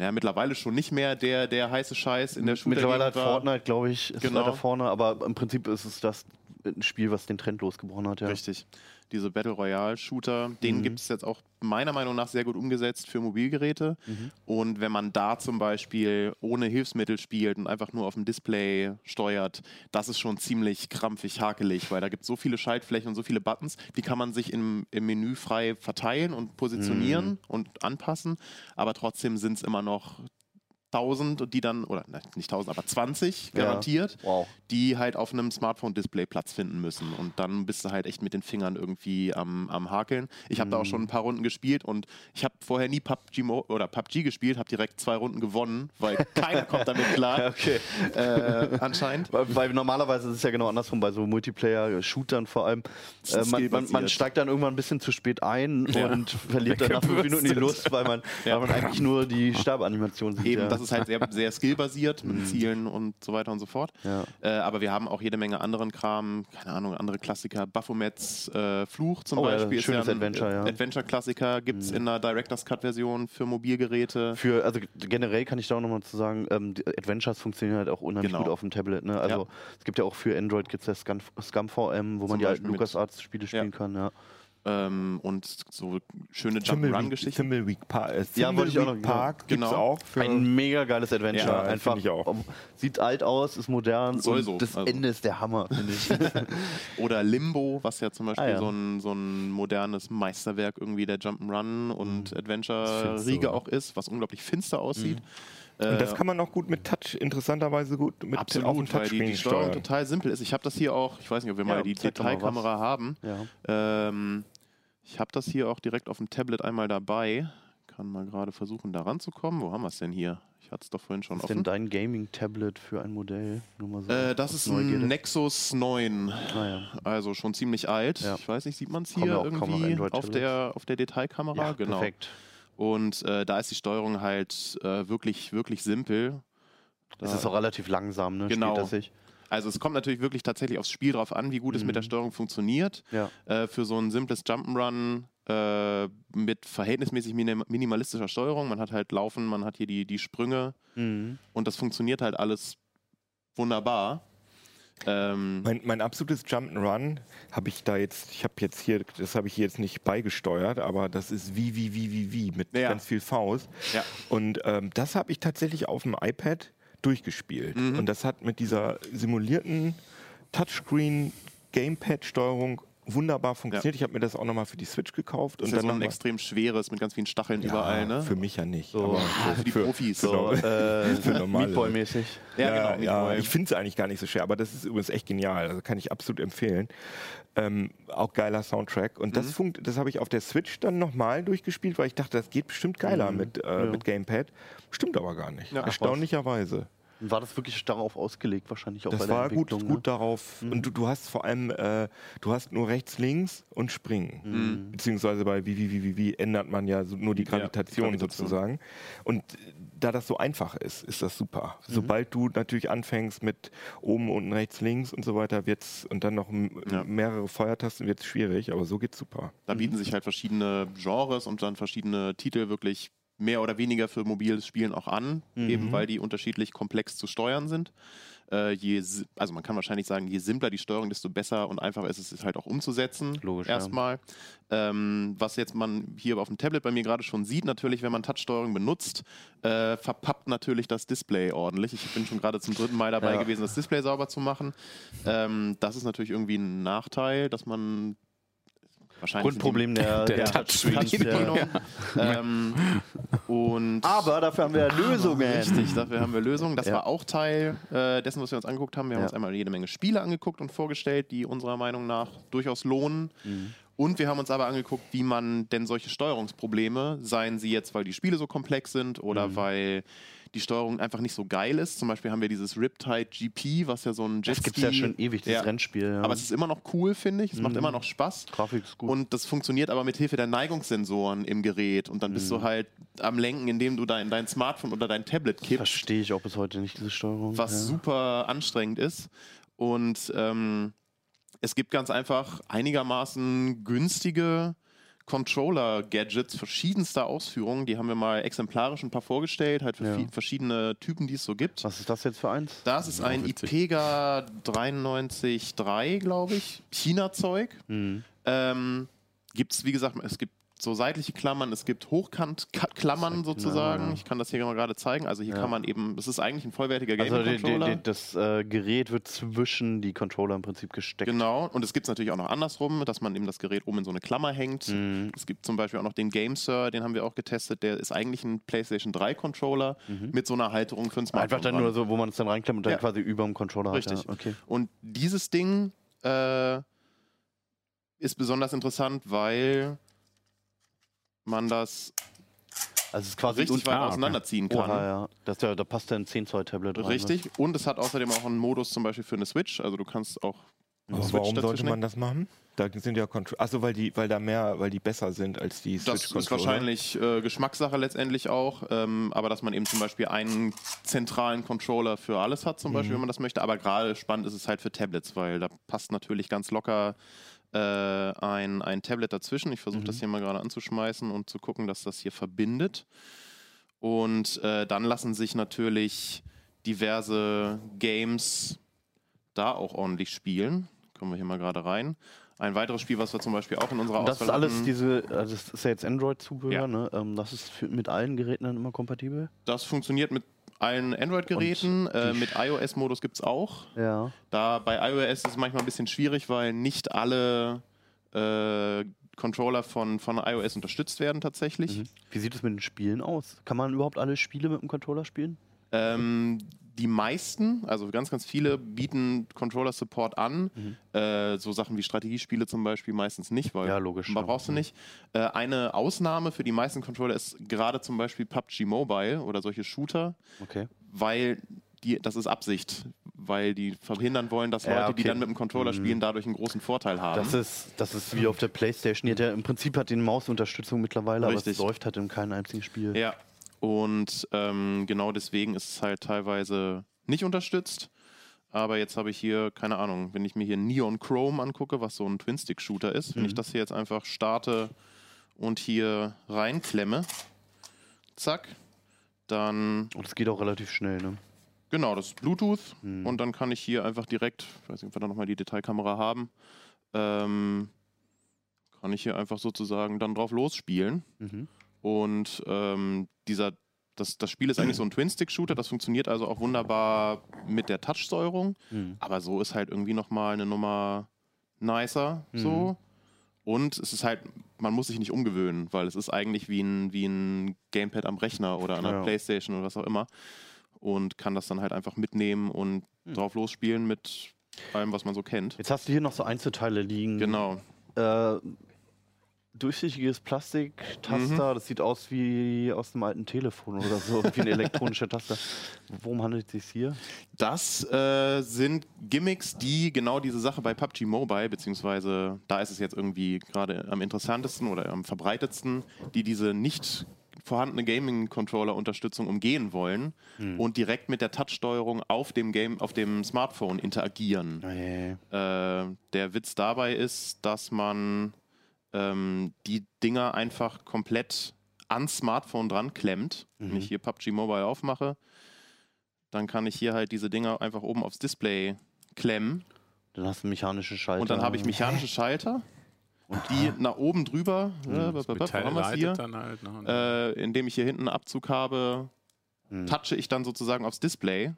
ja, mittlerweile schon nicht mehr der, der heiße Scheiß in der Shooter Mittlerweile hat. Fortnite, glaube ich, ist Genau. weiter vorne, aber im Prinzip ist es das ein Spiel, was den Trend losgebrochen hat. Ja. Richtig. Diese Battle Royale-Shooter, den Mhm. gibt es jetzt auch meiner Meinung nach sehr gut umgesetzt für Mobilgeräte. Mhm. Und wenn man da zum Beispiel ohne Hilfsmittel spielt und einfach nur auf dem Display steuert, das ist schon ziemlich krampfig, hakelig, weil da gibt es so viele Schaltflächen und so viele Buttons, die kann man sich im, im Menü frei verteilen und positionieren Mhm. und anpassen, aber trotzdem sind es immer noch 1000, die dann, oder nicht 1000, aber 20 Ja. garantiert, Wow. die halt auf einem Smartphone-Display Platz finden müssen. Und dann bist du halt echt mit den Fingern irgendwie am, am Hakeln. Ich habe da auch schon ein paar Runden gespielt und ich habe vorher nie PUBG, Mo oder PUBG gespielt, habe direkt zwei Runden gewonnen, weil *laughs* keiner kommt damit klar, *laughs* Okay. äh, anscheinend. Weil, weil normalerweise ist es ja genau andersrum, bei so Multiplayer-Shootern vor allem. Äh, man, man, man steigt dann irgendwann ein bisschen zu spät ein Ja. und verliert dann nach fünf Minuten die Lust, weil man, Ja. weil man eigentlich nur die Stabανimation sieht. Eben, ja. Das ist halt sehr, *laughs* sehr skillbasiert mit Zielen und so weiter und so fort. Ja. Äh, aber wir haben auch jede Menge anderen Kram, keine Ahnung, andere Klassiker. Baphomets äh, Fluch zum Oh ja, Beispiel. schönes ein Adventure, ja. Adventure-Klassiker gibt es in der Director's Cut-Version für Mobilgeräte. Für, also generell kann ich da auch nochmal zu sagen, ähm, Adventures funktionieren halt auch unheimlich Genau. gut auf dem Tablet. Ne? Also Ja. es gibt ja auch für Android gibt's ja Scum, Scum VM, wo man die alten LucasArts-Spiele spielen Ja. kann. Ja. Ähm, und so schöne Jump-Run-Geschichten. Thimbleweed Park, äh, Ja, wollte ich auch noch- Park Genau. auch. Für, Ein mega geiles Adventure. Ja, Einfach ich auch. sieht alt aus, ist modern Soll und so, das also. Ende ist der Hammer, finde ich. *laughs* Oder Limbo, was ja zum Beispiel Ah, ja. so, ein, so ein modernes Meisterwerk irgendwie der Jump'n'Run und Adventure-Riege finster. auch ist, was unglaublich finster aussieht. Und das Äh, kann man auch gut mit Touch, interessanterweise gut mit auf dem Absolut, weil die, Touchscreen die Steuerung steuern. total simpel ist. Ich habe das hier auch, ich weiß nicht, ob wir Ja, mal die Detailkamera haben. ja. Ähm, ich habe das hier auch direkt auf dem Tablet einmal dabei. Kann mal gerade versuchen, da ranzukommen. Wo haben wir es denn hier? Ich hatte es doch vorhin schon Was ist denn offen. dein Gaming-Tablet für ein Modell? Nur mal so Äh, das ist Neugierde. ein Nexus 9. Ah, ja. Also schon ziemlich alt. Ja. Ich weiß nicht, sieht man es hier auch irgendwie auf der, auf der Detailkamera? ja, genau. perfekt. Und äh, da ist die Steuerung halt äh, wirklich, wirklich simpel. Da, Es ist auch relativ langsam, ne? Genau. Spielt das sich. also es kommt natürlich wirklich tatsächlich aufs Spiel drauf an, wie gut es mit der Mhm. Steuerung funktioniert. Ja. Äh, für so ein simples Jump'n'Run äh, mit verhältnismäßig minim minimalistischer Steuerung. Man hat halt Laufen, man hat hier die, die Sprünge Mhm. und das funktioniert halt alles wunderbar. Ähm, Mein, mein absolutes Jump'n'Run habe ich da jetzt, ich habe jetzt hier, das habe ich jetzt nicht beigesteuert, aber das ist wie, wie, wie, wie, wie mit Ja. ganz viel Faust. ja. Und ähm, das habe ich tatsächlich auf dem iPad durchgespielt. Mhm. Und das hat mit dieser simulierten Touchscreen-Gamepad-Steuerung wunderbar funktioniert. Ich habe mir das auch nochmal für die Switch gekauft. Das ist und ja so noch ein extrem schweres mit ganz vielen Stacheln ja, überall, ne? Für mich ja nicht. So. aber Ah, für die Profis. So, äh, *laughs* Meatball-mäßig. Ja, Ja, genau, ja, Meatball. ich finde es eigentlich gar nicht so schwer, aber das ist übrigens echt genial. Also kann ich absolut empfehlen. Ähm, auch geiler Soundtrack. Und Mhm. das, funkt, das habe ich auf der Switch dann nochmal durchgespielt, weil ich dachte, das geht bestimmt geiler Mhm. mit, äh, Ja. mit Gamepad. Stimmt aber gar nicht. Ja. Erstaunlicherweise. War das wirklich darauf ausgelegt, wahrscheinlich auch bei Das der war gut, Entwicklung, gut darauf. Mhm. Und du, du hast vor allem, äh, du hast nur rechts, links und springen. Mhm. Beziehungsweise bei wie, wie, wie, wie, wie ändert man ja so nur die Ja, Gravitation, Gravitation. sozusagen. Und da das so einfach ist, ist das super. Mhm. Sobald du natürlich anfängst mit oben, unten, rechts, links und so weiter, wird's und dann noch Ja. mehrere Feuertasten, wird es schwierig, aber so geht's super. Da bieten sich halt verschiedene Genres und dann verschiedene Titel wirklich mehr oder weniger für mobiles Spielen auch an, Mhm. eben weil die unterschiedlich komplex zu steuern sind. Äh, je, also man kann wahrscheinlich sagen, je simpler die Steuerung, desto besser und einfacher ist es es halt auch umzusetzen. Logisch, ja. Erstmal. Ähm, was jetzt man hier auf dem Tablet bei mir gerade schon sieht, natürlich, wenn man Touchsteuerung benutzt, äh, verpappt natürlich das Display ordentlich. Ich bin schon gerade zum dritten Mal dabei Ja. gewesen, das Display sauber zu machen. Ähm, das ist natürlich irgendwie ein Nachteil, dass man Grundproblem der, *laughs* Der der Touchscreen. Touchbedienung. ähm, und Aber dafür haben wir Lösungen. Richtig, dafür haben wir Lösungen. Das Ja. war auch Teil äh, dessen, was wir uns angeguckt haben. Wir haben Ja. uns einmal jede Menge Spiele angeguckt und vorgestellt, die unserer Meinung nach durchaus lohnen. Mhm. Und wir haben uns aber angeguckt, wie man denn solche Steuerungsprobleme, seien sie jetzt, weil die Spiele so komplex sind oder Mhm. weil die Steuerung einfach nicht so geil ist. Zum Beispiel haben wir dieses Riptide GP, was ja so ein Das Jetski... gibt es ja schon ewig, dieses Ja. Rennspiel. Ja. Aber es ist immer noch cool, finde ich. Es macht Mhm. immer noch Spaß. Grafik ist gut. Und das funktioniert aber mit Hilfe der Neigungssensoren im Gerät. Und dann Mhm. bist du halt am Lenken, indem du dein, dein Smartphone oder dein Tablet kippst, Verstehe ich auch bis heute nicht, diese Steuerung. was ja. super anstrengend ist. Und ähm, es gibt ganz einfach einigermaßen günstige Controller-Gadgets verschiedenster Ausführungen. Die haben wir mal exemplarisch ein paar vorgestellt, halt für Ja. verschiedene Typen, die es so gibt. Was ist das jetzt für eins? Das ist ein. IPEGA 93.3, glaube ich. China-Zeug. Mhm. Ähm, gibt es, wie gesagt, es gibt so seitliche Klammern, es gibt Hochkant-Klammern sozusagen. Ich kann das hier mal gerade zeigen. Also hier Ja. kann man eben, es ist eigentlich ein vollwertiger Also Gaming-Controller. die, das äh, Gerät wird zwischen die Controller im Prinzip gesteckt. Genau, und es gibt es natürlich auch noch andersrum, dass man eben das Gerät oben in so eine Klammer hängt. Mhm. Es gibt zum Beispiel auch noch den GameSir, den haben wir auch getestet. Der ist eigentlich ein PlayStation 3 Controller mit so einer Halterung für ein Smartphone. Mhm. Einfach dann dran. nur so, wo man es dann reinklemmt und dann Ja. quasi über dem Controller Richtig. hat. Ja, okay. Und dieses Ding äh, ist besonders interessant, weil man das Also es ist quasi richtig weit auseinanderziehen kann. Oha, ja. Das, ja, da passt ja ein 10 Zoll Tablet rein. ne? Richtig. Und es hat außerdem auch einen Modus zum Beispiel für eine Switch. Also du kannst auch eine Aber Switch warum sollte man das machen? Da sind ja Controller. Achso, weil die, weil da mehr, weil die besser sind als die Das Switch ist wahrscheinlich äh, Geschmackssache letztendlich auch, ähm, aber dass man eben zum Beispiel einen zentralen Controller für alles hat, zum Beispiel, wenn man das möchte. Aber gerade spannend ist es halt für Tablets, weil da passt natürlich ganz locker äh, ein, ein Tablet dazwischen. Ich versuche das hier mal gerade anzuschmeißen und zu gucken, dass das hier verbindet. Und äh, dann lassen sich natürlich diverse Games da auch ordentlich spielen. Kommen wir hier mal gerade rein. Ein weiteres Spiel, was wir zum Beispiel auch in unserer Und das ist Auswahl alles diese, also das ist ja jetzt Android-Zubehör, Ja. ne? Ähm, das ist für, mit allen Geräten dann immer kompatibel? Das funktioniert mit allen Android-Geräten. Äh, mit iOS-Modus gibt es auch. Ja. Da bei iOS ist es manchmal ein bisschen schwierig, weil nicht alle äh, Controller von, von iOS unterstützt werden tatsächlich. Mhm. Wie sieht es mit den Spielen aus? Kann man überhaupt alle Spiele mit dem Controller spielen? Ähm, die meisten, also ganz, ganz viele, bieten Controller-Support an. Äh, so Sachen wie Strategiespiele zum Beispiel meistens nicht, weil Ja, logisch, man ja. brauchst du nicht. Äh, eine Ausnahme für die meisten Controller ist gerade zum Beispiel PUBG Mobile oder solche Shooter. Okay. weil die, das ist Absicht, weil die verhindern wollen, dass Leute, Ja, die okay. dann mit dem Controller Mhm. spielen, dadurch einen großen Vorteil haben. Das ist, das ist wie auf der Playstation. Die im Prinzip hat die Mausunterstützung mittlerweile, aber Richtig. es läuft halt in keinem einzigen Spiel. ja, und ähm, genau deswegen ist es halt teilweise nicht unterstützt. Aber jetzt habe ich hier, keine Ahnung, wenn ich mir hier Neon Chrome angucke, was so ein Twin-Stick-Shooter ist, wenn ich das hier jetzt einfach starte und hier reinklemme, zack, dann Und es geht auch relativ schnell, ne? Genau, das ist Bluetooth Hm. und dann kann ich hier einfach direkt, ich weiß nicht, ob wir da nochmal die Detailkamera haben, ähm, kann ich hier einfach sozusagen dann drauf losspielen. Mhm. Und ähm, dieser, das, das Spiel ist eigentlich so ein Twin-Stick-Shooter, das funktioniert also auch wunderbar mit der Touch-Steuerung, Mhm. aber so ist halt irgendwie nochmal eine Nummer nicer so. Und es ist halt, man muss sich nicht umgewöhnen, weil es ist eigentlich wie ein, wie ein Gamepad am Rechner oder an der Ja. Playstation oder was auch immer. Und kann das dann halt einfach mitnehmen und drauf losspielen mit allem, was man so kennt. Jetzt hast du hier noch so Einzelteile liegen. Genau. Äh, durchsichtiges Plastiktaster, das sieht aus wie aus einem alten Telefon oder so, wie ein elektronischer *laughs* Taster. Worum handelt es sich hier? Das äh, sind Gimmicks, die genau diese Sache bei PUBG Mobile, beziehungsweise da ist es jetzt irgendwie gerade am interessantesten oder am verbreitetsten, die diese nicht vorhandene Gaming-Controller-Unterstützung umgehen wollen und direkt mit der Touch-Steuerung auf dem Game, auf dem Smartphone interagieren. Nee. Äh, der Witz dabei ist, dass man ähm, die Dinger einfach komplett ans Smartphone dran klemmt. Wenn ich hier PUBG Mobile aufmache, dann kann ich hier halt diese Dinger einfach oben aufs Display klemmen Dann hast du mechanische Schalter. und dann habe ich mechanische Schalter, die nach oben drüber, Das Metall haben wir's leitet hier, dann halt. Ne? äh, indem ich hier hinten einen Abzug habe, Hm. touche ich dann sozusagen aufs Display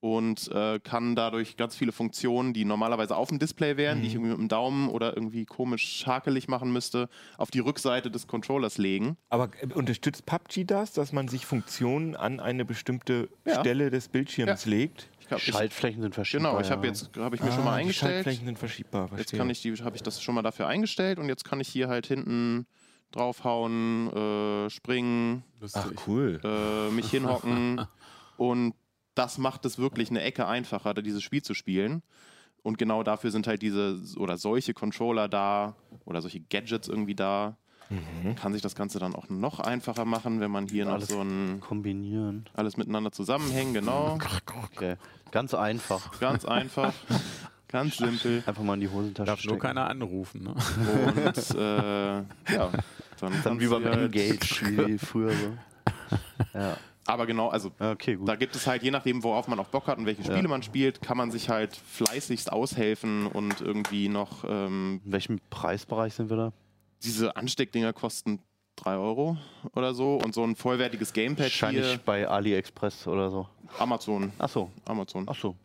und äh, kann dadurch ganz viele Funktionen, die normalerweise auf dem Display wären, die ich irgendwie mit dem Daumen oder irgendwie komisch hakelig machen müsste, auf die Rückseite des Controllers legen. Aber äh, unterstützt PUBG das, dass man sich Funktionen an eine bestimmte Ja. Stelle des Bildschirms legt? Ich hab, ich, Schaltflächen sind verschiedene. genau, ich habe jetzt habe ich mir schon mal Ah, die eingestellt. Schaltflächen sind verschiebbar. Jetzt verstehe. kann ich die, habe ich das schon mal dafür eingestellt und jetzt kann ich hier halt hinten draufhauen, äh, springen, Lustig. Ach cool. äh, mich hinhocken *laughs* und das macht es wirklich eine Ecke einfacher, da dieses Spiel zu spielen. Und genau dafür sind halt diese oder solche Controller da oder solche Gadgets irgendwie da. Kann sich das Ganze dann auch noch einfacher machen, wenn man hier noch Alles- so ein kombinieren. alles miteinander zusammenhängen, genau. *laughs* Okay. Ganz einfach. Ganz einfach. *laughs* Ganz simpel. Einfach mal in die Hosentasche Darf nur stecken. keiner anrufen. Ne? Und *laughs* äh, ja, dann, Dann wie beim halt- Engage, wie früher so. Ja. Aber genau, also Ja, okay, da gibt es halt, je nachdem, worauf man auch Bock hat und welche Spiele man spielt, kann man sich halt fleißigst aushelfen und irgendwie noch ähm, In welchem Preisbereich sind wir da? diese Ansteckdinger kosten 3 Euro oder so und so ein vollwertiges Gamepad Wahrscheinlich hier, bei AliExpress oder so. Amazon. Ach so, Amazon. ach so.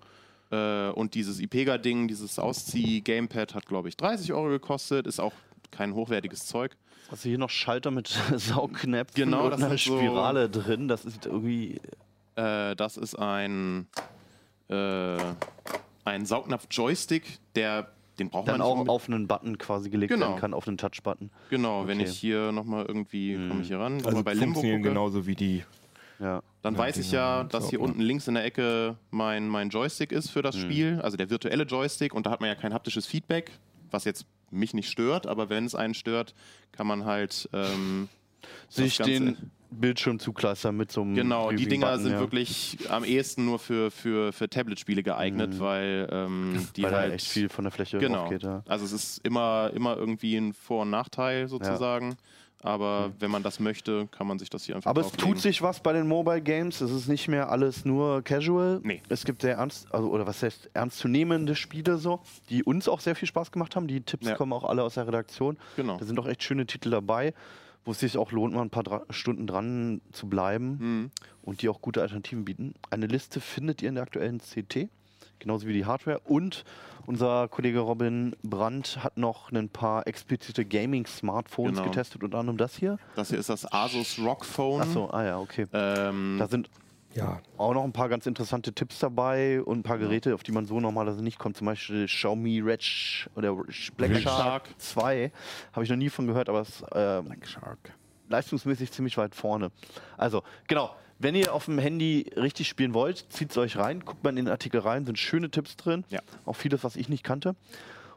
Äh, und dieses IPEGA-Ding, dieses Auszieh-Gamepad hat, glaube ich, 30 Euro gekostet. Ist auch kein hochwertiges Zeug. Hast du hier noch Schalter mit *laughs* Saugnäpfen Genau, und das einer sind so- Spirale drin? Das ist irgendwie. Äh, das ist ein, äh, ein Saugnapf-Joystick, der den braucht Dann man nicht auch auf einen Button quasi gelegt Genau. werden kann, auf einen Touch-Button. Genau, wenn Okay. ich hier nochmal irgendwie, komme ich hier ran, Also bei Limbo gucke, genauso wie die. Ja. dann Ja, weiß ich ja, dass hier unten links in der Ecke mein, mein Joystick ist für das Spiel, also der virtuelle Joystick und da hat man ja kein haptisches Feedback, was jetzt mich nicht stört, aber wenn es einen stört, kann man halt ähm, *laughs* Sich den Bildschirm zukleistern mit so einem. Genau, die Dinger Button, sind ja. wirklich am ehesten nur für, für, für Tablet-Spiele geeignet, weil ähm, die Weil halt. echt viel von der Fläche genau. geht. Ja. Also es ist immer, immer irgendwie ein Vor- und Nachteil sozusagen. Aber wenn man das möchte, kann man sich das hier einfach Aber es tut sich was bei den Mobile Games. Es ist nicht mehr alles nur casual. Nee. Es gibt sehr ernst, also oder was heißt ernstzunehmende Spiele so, die uns auch sehr viel Spaß gemacht haben. Die Tipps Ja. kommen auch alle aus der Redaktion. Genau. Da sind auch echt schöne Titel dabei, wo es sich auch lohnt, mal ein paar dra Stunden dran zu bleiben Mhm. und die auch gute Alternativen bieten. Eine Liste findet ihr in der aktuellen CT, genauso wie die Hardware. Und unser Kollege Robin Brandt hat noch ein paar explizite Gaming-Smartphones Genau. getestet, unter anderem das hier. Das hier ist das Asus ROG Phone. Achso, ah ja, okay. Ähm, Da sind Ja, auch noch ein paar ganz interessante Tipps dabei und ein paar Geräte, auf die man so normalerweise nicht kommt. Zum Beispiel Xiaomi Red oder Black, Black Shark, Shark. 2. Habe ich noch nie von gehört, aber es ist äh, Shark. Leistungsmäßig ziemlich weit vorne. Also, genau. Wenn ihr auf dem Handy richtig spielen wollt, zieht es euch rein, guckt mal in den Artikel rein, sind schöne Tipps drin. Ja. Auch vieles, was ich nicht kannte.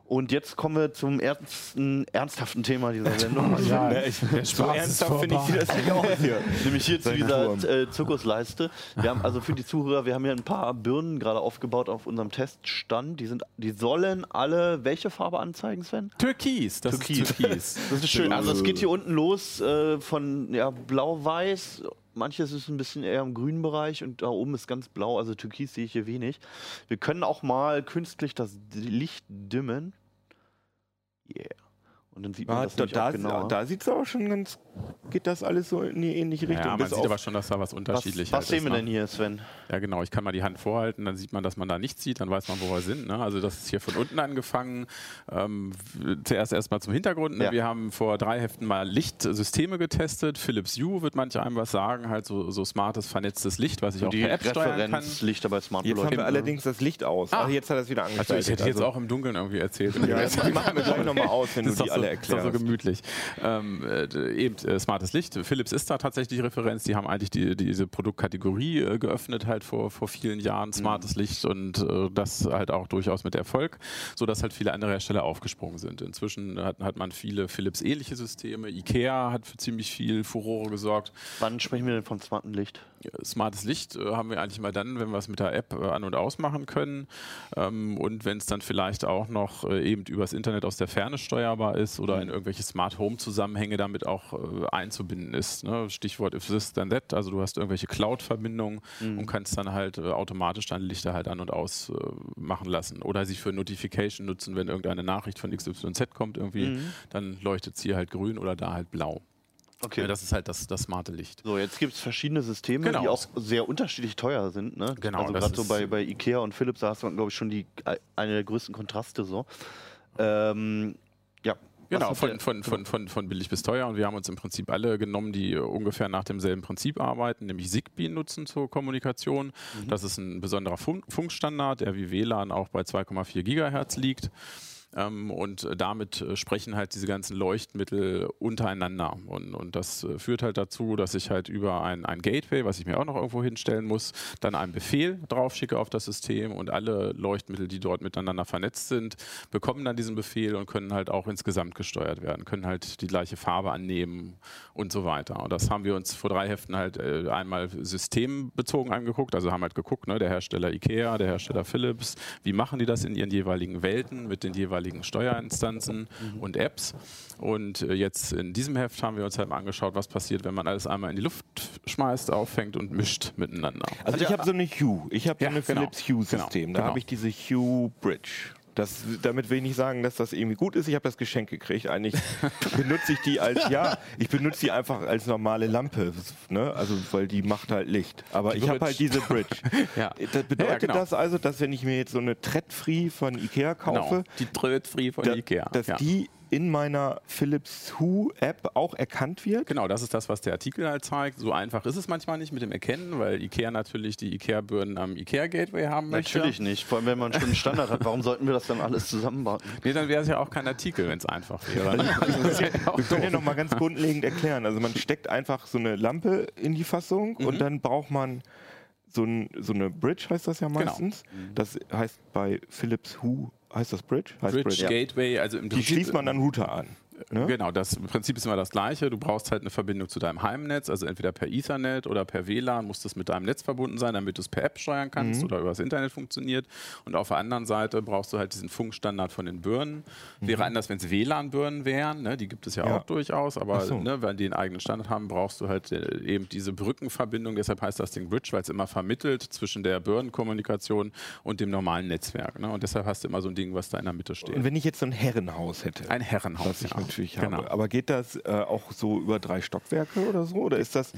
Und jetzt kommen wir zum ernsten, ernsthaften Thema dieser Sendung. Ja, Ne, ich, so ernsthaft finde ich das nicht aus hier. Nämlich hier zu dieser äh, Zirkusleiste. Wir haben also für die Zuhörer, wir haben hier ein paar Birnen gerade aufgebaut auf unserem Teststand. Die sind, die sollen alle welche Farbe anzeigen, Sven? Türkis, das Türkis. ist Türkis. Das ist schön. Also es geht hier unten los äh, von ja, blau-weiß. Manches ist ein bisschen eher im grünen Bereich und da oben ist ganz blau. Also Türkis sehe ich hier wenig. Wir können auch mal künstlich das Licht dimmen. Yeah. Und dann sieht man Ah, das da auch da, genauer. da sieht es aber schon ganz. Geht das alles so in die ähnliche Richtung? Ja, man bis sieht auf- aber schon, dass da was was unterschiedlich was halt sehen ist, wir ne? denn hier, Sven? Ja, genau. Ich kann mal die Hand vorhalten, dann sieht man, dass man da nichts sieht, dann weiß man, wo wir sind. Ne? Also das ist hier von unten angefangen. Ähm, zuerst erstmal zum Hintergrund. Ne? Ja. Wir haben vor drei Heften mal Lichtsysteme getestet. Philips Hue wird manche einem was sagen, halt so, so smartes, vernetztes Licht, was ich auch die per App steuern kann. Referenzlichter bei Smart Jetzt haben wir allerdings das Licht aus. Ah. Ach, jetzt hat er es wieder Also angeschaltet. ich hätte jetzt auch im Dunkeln irgendwie erzählt. Ja, das machen wir gleich nochmal aus, wenn Das du die doch so, alle ist so gemütlich. Ähm, äh, eben äh, smartes Licht. Philips ist da tatsächlich die Referenz. Die haben eigentlich die, diese Produktkategorie äh, geöffnet halt vor, vor vielen Jahren. Smartes Licht und äh, das halt auch durchaus mit Erfolg, sodass halt viele andere Hersteller aufgesprungen sind. Inzwischen hat, hat man viele Philips-ähnliche Systeme. Ikea hat für ziemlich viel Furore gesorgt. Wann sprechen wir denn von smartem Licht? Smartes Licht äh, haben wir eigentlich mal dann, wenn wir es mit der App äh, an- und ausmachen können. Ähm, und wenn es dann vielleicht auch noch eben übers Internet aus der Ferne steuerbar ist oder in irgendwelche Smart Home Zusammenhänge damit auch äh, einzubinden ist. Ne? Stichwort if this then that. Also du hast irgendwelche Cloud-Verbindungen und kannst dann halt äh, automatisch deine Lichter halt an und aus äh, machen lassen. Oder sie für Notification nutzen, wenn irgendeine Nachricht von XYZ kommt irgendwie, dann leuchtet es hier halt grün oder da halt blau. Okay. Ja, das ist halt das, das smarte Licht. So, jetzt gibt es verschiedene Systeme, Genau. die auch sehr unterschiedlich teuer sind. Ne? Genau, Also gerade so ist- bei, bei Ikea und Philips, da hast du, glaube ich, schon die, äh, eine der größten Kontraste so. Ähm, ja. Genau, von, von, von, von, von billig bis teuer. Und wir haben uns im Prinzip alle genommen, die ungefähr nach demselben Prinzip arbeiten, nämlich Zigbee nutzen zur Kommunikation. Das ist ein besonderer Funk Funkstandard, der wie WLAN auch bei 2,4 Gigahertz liegt. Ähm, und damit äh, sprechen halt diese ganzen Leuchtmittel untereinander. Und, und das äh, führt halt dazu, dass ich halt über ein, ein Gateway, was ich mir auch noch irgendwo hinstellen muss, dann einen Befehl draufschicke auf das System und alle Leuchtmittel, die dort miteinander vernetzt sind, bekommen dann diesen Befehl und können halt auch insgesamt gesteuert werden, können halt die gleiche Farbe annehmen und so weiter. Und das haben wir uns vor drei Heften halt äh, einmal systembezogen angeguckt, also haben halt geguckt, ne, der Hersteller IKEA, der Hersteller Philips, wie machen die das in ihren jeweiligen Welten mit den jeweiligen Steuerinstanzen mhm. und Apps. Und äh, jetzt in diesem Heft haben wir uns halt mal angeschaut, was passiert, wenn man alles einmal in die Luft schmeißt, auffängt und mischt miteinander. Also ich habe so eine Hue, ich habe ja, so eine genau. Philips Hue-System. Genau. Da genau. habe ich diese Hue Bridge. Das, damit will ich nicht sagen, dass das irgendwie gut ist. Ich habe das Geschenk gekriegt. Eigentlich *laughs* benutze ich die als, ja, ich benutze die einfach als normale Lampe. Ne? Also, weil die macht halt Licht. Aber die ich habe halt diese Bridge. *laughs* ja. Das bedeutet ja, genau. das also, dass wenn ich mir jetzt so eine Thread-Free von Ikea kaufe, genau. die Thread-Free von da, Ikea, dass die in meiner Philips Hue App auch erkannt wird? Genau, das ist das, was der Artikel halt zeigt. So einfach ist es manchmal nicht mit dem Erkennen, weil IKEA natürlich die IKEA-Birnen am IKEA-Gateway haben möchte. Natürlich nicht, vor allem wenn man schon einen Standard hat. Warum sollten wir das dann alles zusammenbauen? Nee, dann wäre es ja auch kein Artikel, wenn es einfach wäre. *laughs* *laughs* wir können ja noch mal ganz grundlegend erklären. Also man steckt einfach so eine Lampe in die Fassung mhm. und dann braucht man so, ein, so, eine Bridge, heißt das ja genau. meistens. Genau. Das heißt bei Philips Hue heißt das Bridge? Heißt Bridge, Bridge Gateway, also im Die schließt man dann Router an. Ne? Genau, das Prinzip ist immer das gleiche. Du brauchst halt eine Verbindung zu deinem Heimnetz, also entweder per Ethernet oder per WLAN muss das mit deinem Netz verbunden sein, damit du es per App steuern kannst mhm. oder übers Internet funktioniert. Und auf der anderen Seite brauchst du halt diesen Funkstandard von den Birnen. Mhm. Wäre anders, wenn es WLAN-Birnen wären, ne? die gibt es ja, ja. auch durchaus, aber so. ne, wenn die einen eigenen Standard haben, brauchst du halt äh, eben diese Brückenverbindung. Deshalb heißt das Ding Bridge, weil es immer vermittelt zwischen der Birnenkommunikation und dem normalen Netzwerk. Ne? Und deshalb hast du immer so ein Ding, was da in der Mitte steht. Und wenn ich jetzt so ein Herrenhaus hätte? Ein Herrenhaus, ja natürlich genau. habe. Aber geht das äh, auch so über drei Stockwerke oder so? Oder ist das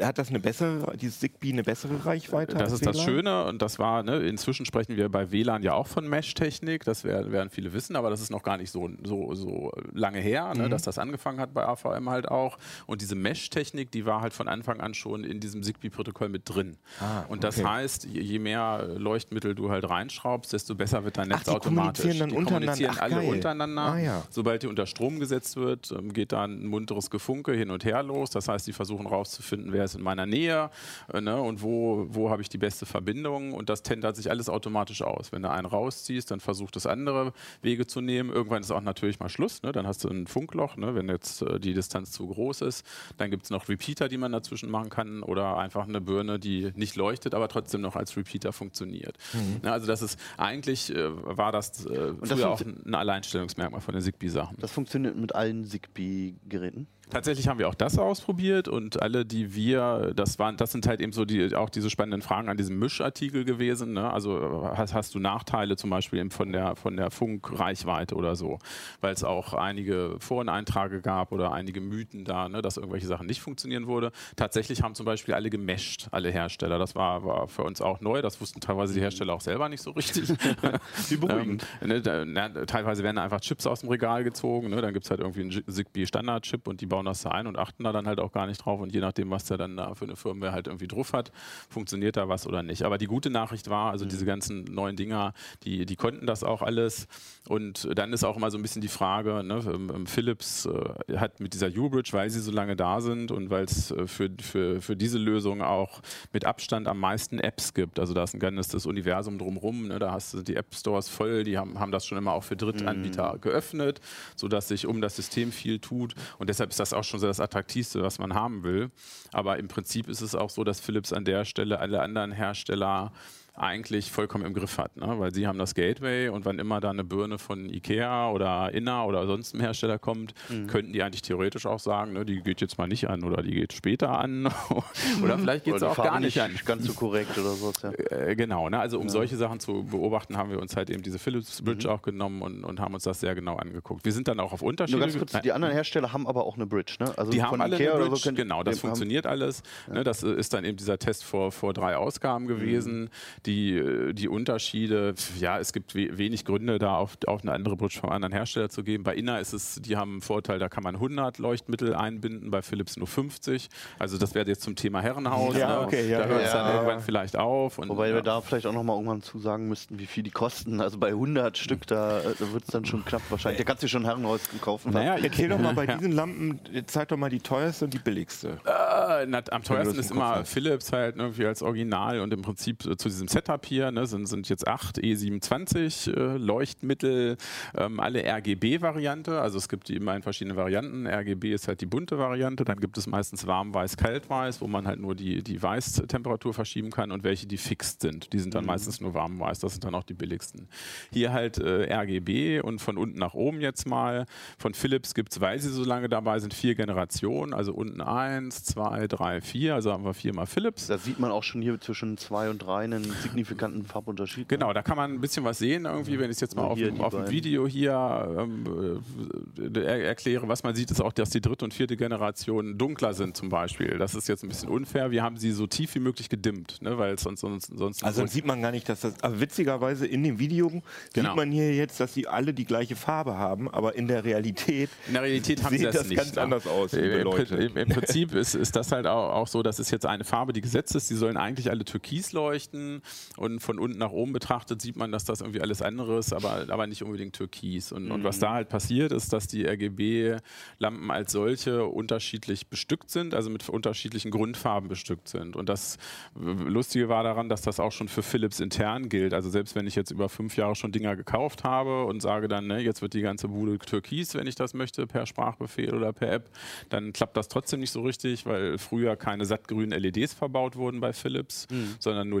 hat das eine bessere, dieses Zigbee eine bessere Reichweite? Das ist WLAN? das Schöne und das war, ne, inzwischen sprechen wir bei WLAN ja auch von Mesh-Technik, das werden, werden viele wissen, aber das ist noch gar nicht so, so, so lange her, ne, mhm. dass das angefangen hat bei AVM halt auch. Und diese Mesh-Technik, die war halt von Anfang an schon in diesem Zigbee-Protokoll mit drin. Ah, und das heißt, je mehr Leuchtmittel du halt reinschraubst, desto besser wird dein Netz Ach, die automatisch. Kommunizieren dann die kommunizieren Ach, alle geil. untereinander. Ah, ja. Sobald die unter Strom gesetzt wird, ähm, geht da ein munteres Gefunke hin und her los. Das heißt, die versuchen rauszufinden, wer ist in meiner Nähe äh, ne, und wo, wo habe ich die beste Verbindung und das tendert sich alles automatisch aus. Wenn du einen rausziehst, dann versucht es andere Wege zu nehmen. Irgendwann ist auch natürlich mal Schluss, ne? dann hast du ein Funkloch, ne? wenn jetzt äh, die Distanz zu groß ist. Dann gibt es noch Repeater, die man dazwischen machen kann oder einfach eine Birne, die nicht leuchtet, aber trotzdem noch als Repeater funktioniert. Mhm. Ja, also das ist eigentlich äh, war das äh, früher auch ein Alleinstellungsmerkmal von den Zigbee-Sachen. Das funktioniert mit allen Zigbee-Geräten? Tatsächlich haben wir auch das ausprobiert und alle, die wir, das waren, das sind halt eben so die, auch diese spannenden Fragen an diesem Mischartikel gewesen. Ne? Also hast, hast, du Nachteile zum Beispiel eben von der, von der Funkreichweite oder so, weil es auch einige Foreneintrage gab oder einige Mythen da, ne, dass irgendwelche Sachen nicht funktionieren würde. Tatsächlich haben zum Beispiel alle gemescht, alle Hersteller. Das war, war für uns auch neu. Das wussten teilweise die Hersteller auch selber nicht so richtig. *laughs* Wie beruhigend. ähm, ne, da, teilweise werden einfach Chips aus dem Regal gezogen. Ne? Dann gibt es halt irgendwie einen Zigbee-Standard-Chip und die bauen das da ein und achten da dann halt auch gar nicht drauf. Und je nachdem, was der dann da für eine Firmware halt irgendwie drauf hat, funktioniert da was oder nicht. Aber die gute Nachricht war, also mhm. diese ganzen neuen Dinger, die, die konnten das auch alles. Und dann ist auch immer so ein bisschen die Frage, ne, ähm, ähm, Philips äh, hat mit dieser U-Bridge, weil sie so lange da sind und weil es äh, für, für, für diese Lösung auch mit Abstand am meisten Apps gibt. Also da ist ein ganzes Universum drumherum. Ne, da hast du die App Stores voll, die haben, haben das schon immer auch für Drittanbieter mhm. geöffnet, sodass sich um das System viel tut. Und deshalb ist das auch schon so das Attraktivste, was man haben will. Aber im Prinzip ist es auch so, dass Philips an der Stelle alle anderen Hersteller eigentlich vollkommen im Griff hat, ne? weil sie haben das Gateway und wann immer da eine Birne von Ikea oder Inna oder sonst einem Hersteller kommt, mhm. könnten die eigentlich theoretisch auch sagen, ne, die geht jetzt mal nicht an oder die geht später an *laughs* oder vielleicht geht es auch gar nicht, nicht an. Ganz so korrekt oder so. Ja. Äh, genau, ne? also um ja. solche Sachen zu beobachten, haben wir uns halt eben diese Philips Bridge mhm. auch genommen und, und, haben uns das sehr genau angeguckt. Wir sind dann auch auf Unterschiede. Nur ganz kurz, die anderen Hersteller haben aber auch eine Bridge, ne? Also die haben alle Ikea eine Bridge, so genau, das funktioniert alles. Ja. Ne? Das ist dann eben dieser Test vor, vor drei Ausgaben gewesen. Mhm Die, äh, die Unterschiede, ja, es gibt we wenig Gründe, da auf, auf eine andere Bridge vom anderen Hersteller zu geben. Bei Inner ist es, die haben einen Vorteil, da kann man 100 Leuchtmittel einbinden, bei Philips nur 50. Also das wäre jetzt zum Thema Herrenhaus. Ja, ne? okay, ja, da hört es ja, dann irgendwann vielleicht auf. Und, Wobei ja. wir da vielleicht auch noch mal irgendwann zu sagen müssten, wie viel die kosten. Also bei 100 Stück, da, äh, da wird es dann schon knapp wahrscheinlich. Da kannst du schon ein Herrenhaus kaufen. Naja, Erzähl doch mal bei *laughs* Ja. diesen Lampen, zeig doch mal die teuerste und die billigste. Äh, na, am teuersten ist immer. Philips halt irgendwie als Original und im Prinzip äh, zu diesem Setup hier ne, sind, sind jetzt acht E27 äh, Leuchtmittel, ähm, alle RGB-Variante. Also es gibt die immer in verschiedenen Varianten. RGB ist halt die bunte Variante. Dann gibt es meistens warm-weiß, kalt-weiß, wo man halt nur die, die Weißtemperatur verschieben kann und welche, die fixed sind. Die sind dann meistens nur warm-weiß. Das sind dann auch die billigsten. Hier halt äh, RGB und von unten nach oben jetzt mal. Von Philips gibt es, weil sie so lange dabei sind, vier Generationen. Also unten eins, zwei, drei, vier. Also haben wir viermal Philips. Da sieht man auch schon hier zwischen zwei und drei einen signifikanten Farbunterschied. Genau, da kann man ein bisschen was sehen, irgendwie, wenn ich es jetzt mal Also auf, auf dem. Video hier ähm, äh, er, erkläre. Was man sieht, ist auch, dass die dritte und vierte Generation dunkler sind, zum Beispiel. Das ist jetzt ein bisschen unfair. Wir haben sie so tief wie möglich gedimmt, ne, weil es sonst, sonst, sonst Also dann sieht man gar nicht, dass das. Aber witzigerweise in dem Video Genau. sieht man hier jetzt, dass sie alle die gleiche Farbe haben, aber in der Realität. In der Realität haben sieht sie das, das nicht. ganz ne? anders aus, Im. Im, Im Prinzip ist, ist das halt auch, auch so, dass es jetzt eine Farbe, die gesetzt ist. Die sollen eigentlich alle türkis leuchten und von unten nach oben betrachtet sieht man, dass das irgendwie alles andere ist, aber, aber nicht unbedingt türkis. Und, und was da halt passiert, ist, dass die RGB-Lampen als solche unterschiedlich bestückt sind, also mit unterschiedlichen Grundfarben bestückt sind. Und das Lustige war daran, dass das auch schon für Philips intern gilt. Also selbst wenn ich jetzt über fünf Jahre schon Dinger gekauft habe und sage dann, ne, jetzt wird die ganze Bude türkis, wenn ich das möchte, per Sprachbefehl oder per App, dann klappt das trotzdem nicht so richtig, weil früher keine sattgrünen LEDs verbaut wurden bei Philips, sondern nur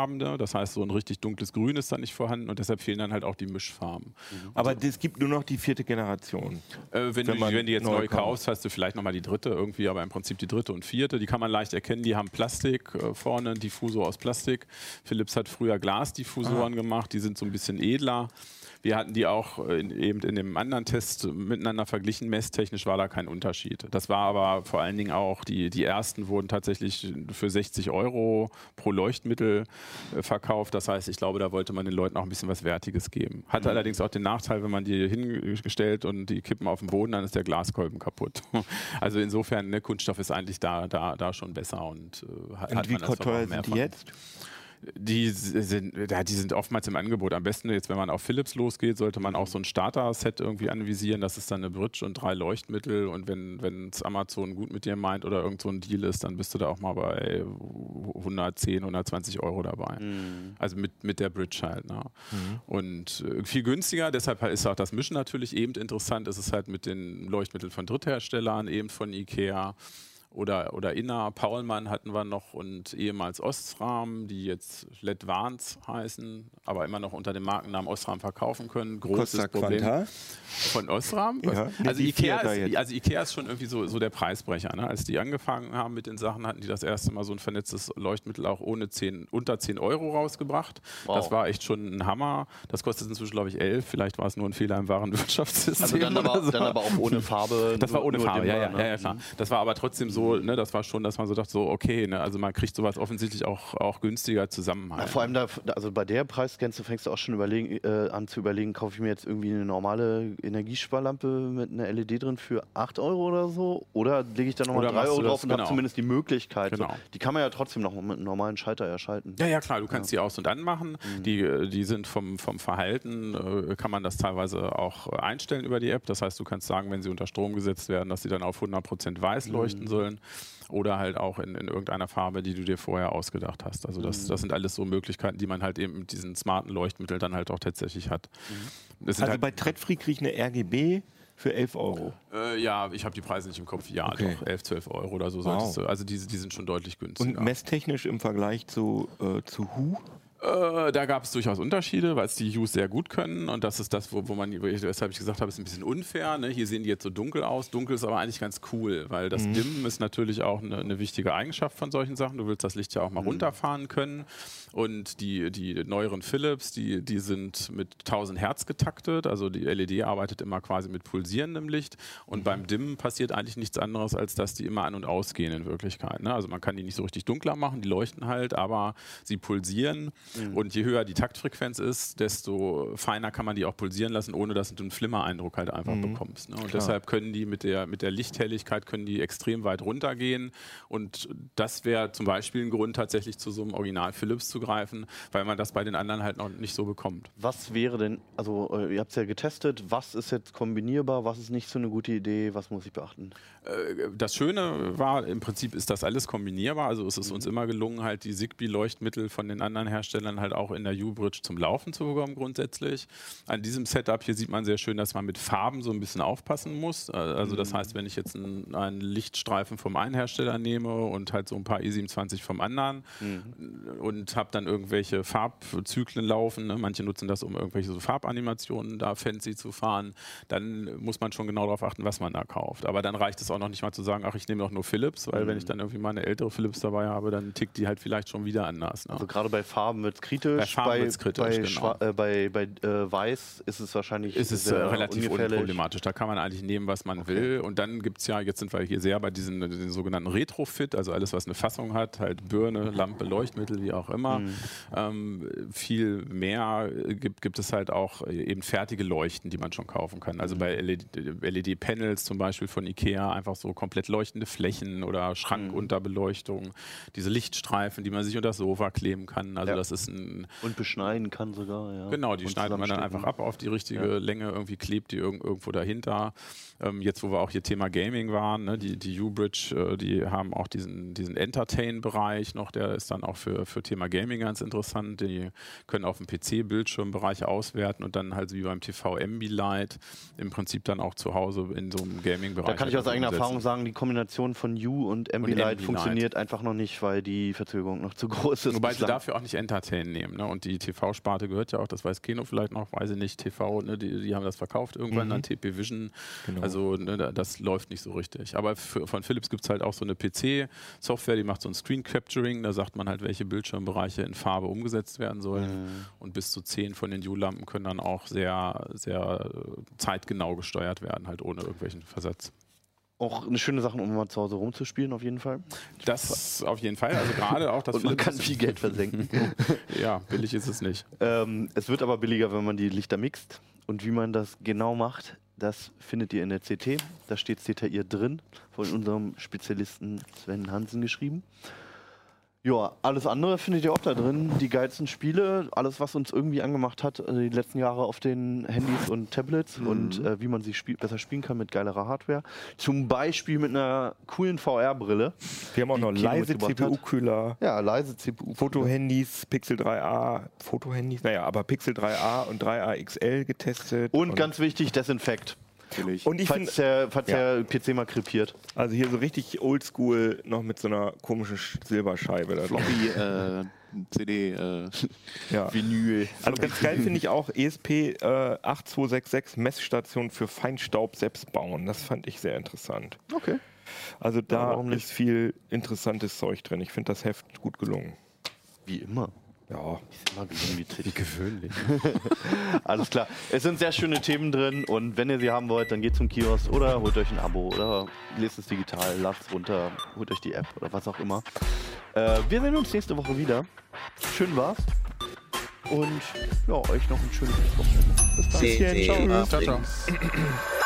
limettenfarbene. Das heißt, so ein richtig dunkles Grün ist da nicht vorhanden und deshalb fehlen dann halt auch die Mischfarben. Aber es gibt nur noch die vierte Generation. Äh, wenn, Wenn du, wenn du jetzt neu kaufst, hast du vielleicht nochmal die dritte irgendwie, aber im Prinzip die dritte und vierte. Die kann man leicht erkennen, die haben Plastik äh, vorne, ein Diffusor aus Plastik. Philips hat früher Glasdiffusoren gemacht, die sind so ein bisschen edler. Wir hatten die auch äh, in, eben in dem anderen Test miteinander verglichen. Messtechnisch war da kein Unterschied. Das war aber vor allen Dingen auch, die, die ersten wurden tatsächlich für 60 Euro pro Leuchtmittel äh, verkauft. Das heißt, ich glaube, da wollte man den Leuten auch ein bisschen was Wertiges geben. Hatte allerdings auch den Nachteil, wenn man die hingestellt und die kippen auf den Boden, dann ist der Glaskolben kaputt. *laughs* Also insofern, ne, Kunststoff ist eigentlich da, da, da schon besser und äh, hat, Und wie teuer auch mehr sind die jetzt? Die sind, ja, die sind oftmals im Angebot. Am besten jetzt, wenn man auf Philips losgeht, sollte man auch so ein Starter-Set irgendwie anvisieren. Das ist dann eine Bridge und drei Leuchtmittel. Und wenn es Amazon gut mit dir meint oder irgend so ein Deal ist, dann bist du da auch mal bei 110, 120 Euro dabei. Also mit, mit der Bridge halt. Ne? Und äh, viel günstiger, deshalb ist auch das Mischen natürlich eben interessant. Es ist halt mit den Leuchtmitteln von Drittherstellern, eben von Ikea oder, oder Inna, Paulmann hatten wir noch und ehemals Ostram, die jetzt Ledvance heißen, aber immer noch unter dem Markennamen Ostram verkaufen können. Großes Costa Problem. Quanta? Von Osram? Ja, also, Ikea ist, also Ikea ist schon irgendwie so, so der Preisbrecher. Ne? Als die angefangen haben mit den Sachen, hatten die das erste Mal so ein vernetztes Leuchtmittel auch ohne 10, unter 10 Euro rausgebracht. Wow. Das war echt schon ein Hammer. Das kostet inzwischen, glaube ich, 11. Vielleicht war es nur ein Fehler im Warenwirtschaftssystem. Also dann *laughs* aber, so. dann aber auch ohne Farbe. Das war ohne Farbe, ja, ne? ja, ja, klar. Das war aber trotzdem so, ne, das war schon, dass man so dachte, so, okay, ne, also man kriegt sowas offensichtlich auch, auch günstiger zusammen. Ja, Halt. vor allem da, also bei der Preisgrenze fängst du auch schon überlegen, äh, an zu überlegen, kaufe ich mir jetzt irgendwie eine normale Energiesparlampe mit einer LED drin für 8 Euro oder so? Oder lege ich da nochmal Oder 3 machst Euro drauf und habe genau. zumindest die Möglichkeit. Genau. So, die kann man ja trotzdem noch mit einem normalen Schalter erschalten. Ja, ja, klar, du kannst die aus- und anmachen. Mhm. Die, äh, die sind vom, vom Verhalten, äh, kann man das teilweise auch äh, einstellen über die App. Das heißt, du kannst sagen, wenn sie unter Strom gesetzt werden, dass sie dann auf 100% weiß Mhm. leuchten sollen. Oder halt auch in, in irgendeiner Farbe, die du dir vorher ausgedacht hast. Also das, Mhm. das sind alles so Möglichkeiten, die man halt eben mit diesen smarten Leuchtmitteln dann halt auch tatsächlich hat. Sind Also halt, bei Treadfree kriege ich eine RGB für 11 Euro. äh, ja, ich habe die Preise nicht im Kopf. Ja, Okay. doch, 11, 12 Euro oder so Wow. solltest du. Also die, die sind schon deutlich günstiger. Und messtechnisch im Vergleich zu, äh, zu Hu? Äh, da gab es durchaus Unterschiede, weil es die Hughes sehr gut können und das ist das, wo, wo man, weshalb ich gesagt habe, ist ein bisschen unfair. Ne? Hier sehen die jetzt so dunkel aus. Dunkel ist aber eigentlich ganz cool, weil das Dimmen ist natürlich auch eine, eine wichtige Eigenschaft von solchen Sachen. Du willst das Licht ja auch mal runterfahren können und die, die neueren Philips, die, die sind mit 1000 Hertz getaktet, also die LED arbeitet immer quasi mit pulsierendem Licht und beim Dimmen passiert eigentlich nichts anderes, als dass die immer an und ausgehen in Wirklichkeit. Ne? Also man kann die nicht so richtig dunkler machen, die leuchten halt, aber sie pulsieren Mhm. Und je höher die Taktfrequenz ist, desto feiner kann man die auch pulsieren lassen, ohne dass du einen Flimmer-Eindruck halt einfach mhm. bekommst. Ne? Und Klar. deshalb können die mit der, mit der Lichthelligkeit können die extrem weit runtergehen. Und das wäre zum Beispiel ein Grund, tatsächlich zu so einem Original Philips zu greifen, weil man das bei den anderen halt noch nicht so bekommt. Was wäre denn, also äh, ihr habt es ja getestet, was ist jetzt kombinierbar, was ist nicht so eine gute Idee, was muss ich beachten? Äh, das Schöne war, im Prinzip ist das alles kombinierbar. Also es ist mhm. uns immer gelungen, halt die Zigbee-Leuchtmittel von den anderen Herstellern halt auch in der U-Bridge zum Laufen zu bekommen grundsätzlich. An diesem Setup hier sieht man sehr schön, dass man mit Farben so ein bisschen aufpassen muss. Äh, also das mhm. heißt, wenn ich jetzt einen, einen Lichtstreifen vom einen Hersteller nehme und halt so ein paar E27 vom anderen mhm. und habe dann irgendwelche Farbzyklen laufen, ne? manche nutzen das, um irgendwelche so Farbanimationen da fancy zu fahren, dann muss man schon genau darauf achten, was man da kauft. Aber dann reicht es auch noch nicht mal zu sagen, ach, ich nehme auch nur Philips, weil mhm. wenn ich dann irgendwie mal eine ältere Philips dabei habe, dann tickt die halt vielleicht schon wieder anders. Ne? Also gerade bei Farben wird es kritisch. Bei bei, kritisch, bei, genau. äh, bei, bei äh, Weiß ist es wahrscheinlich ist es, äh, relativ unproblematisch. Da kann man eigentlich nehmen, was man okay. will. Und dann gibt es ja, jetzt sind wir hier sehr bei diesen, diesen sogenannten Retrofit, also alles, was eine Fassung hat, halt Birne, Lampe, Leuchtmittel, wie auch immer. Mhm. Ähm, viel mehr gibt, gibt es halt auch eben fertige Leuchten, die man schon kaufen kann. Also mhm. bei LED-Panels LED zum Beispiel von Ikea einfach so komplett leuchtende Flächen oder Schrankunterbeleuchtung, mhm. diese Lichtstreifen, die man sich unter das Sofa kleben kann. Also ja. das ist ein und beschneiden kann sogar. Ja. Genau, die schneidet man dann einfach ab auf die richtige ja. Länge. Irgendwie klebt die irgendwo dahinter. Ähm, jetzt, wo wir auch hier Thema Gaming waren, ne, die, die U-Bridge, äh, die haben auch diesen, diesen Entertain-Bereich noch. Der ist dann auch für, für Thema Gaming ganz interessant. Die können auf dem PC-Bildschirmbereich auswerten und dann halt wie beim TV Ambilight im Prinzip dann auch zu Hause in so einem Gaming-Bereich. Da kann ich aus eigener Erfahrung sagen, die Kombination von U und Ambilight funktioniert einfach noch nicht, weil die Verzögerung noch zu groß ist. Wobei sie dafür auch nicht Entertain nehmen. Ne? Und die TV-Sparte gehört ja auch, das weiß Keno vielleicht noch, weiß ich nicht, TV, ne? die, die haben das verkauft irgendwann mhm. an TP Vision. Genau. Also ne, das läuft nicht so richtig. Aber für, von Philips gibt es halt auch so eine PC-Software, die macht so ein Screen Capturing, da sagt man halt, welche Bildschirmbereiche in Farbe umgesetzt werden sollen. Mhm. Und bis zu zehn von den U-Lampen können dann auch sehr, sehr zeitgenau gesteuert werden, halt ohne irgendwelchen Versatz auch eine schöne Sache, um mal zu Hause rumzuspielen, auf jeden Fall. Das auf jeden Fall. Also gerade auch das. Und man kann viel Geld versenken. *laughs* ja, billig ist es nicht. Ähm, es wird aber billiger, wenn man die Lichter mixt. Und wie man das genau macht, das findet ihr in der CT. Da steht detailliert drin, von unserem Spezialisten Sven Hansen geschrieben. Ja, alles andere findet ihr auch da drin. Die geilsten Spiele, alles, was uns irgendwie angemacht hat, äh, die letzten Jahre auf den Handys und Tablets mhm. und äh, wie man sie spiel besser spielen kann mit geilerer Hardware. Zum Beispiel mit einer coolen VR-Brille. Wir haben auch noch leise CPU-Kühler. Ja, leise CPU. Fotohandys, Pixel 3a, Fotohandys, naja, aber Pixel 3a und 3a XL getestet. Und, und ganz wichtig, Desinfekt. Natürlich. Und ich falls, der, falls ja. der PC mal krepiert. Also hier so richtig oldschool noch mit so einer komischen Silberscheibe. Da Floppy äh, CD äh, ja. Vinyl. Also ganz geil finde ich auch ESP äh, 8266 Messstation für Feinstaub selbst bauen. Das fand ich sehr interessant. Okay. Also da ja, ist viel interessantes Zeug drin. Ich finde das Heft gut gelungen. Wie immer. Ja, ist immer wie gewöhnlich. *laughs* Alles klar. Es sind sehr schöne Themen drin und wenn ihr sie haben wollt, dann geht zum Kiosk oder holt euch ein Abo oder lest es digital, lasst es runter, holt euch die App oder was auch immer. Äh, wir sehen uns nächste Woche wieder. Schön war's. Und ja, euch noch ein schönes Wochenende. Bis dann. Ciao, ciao. ciao. *clears throat*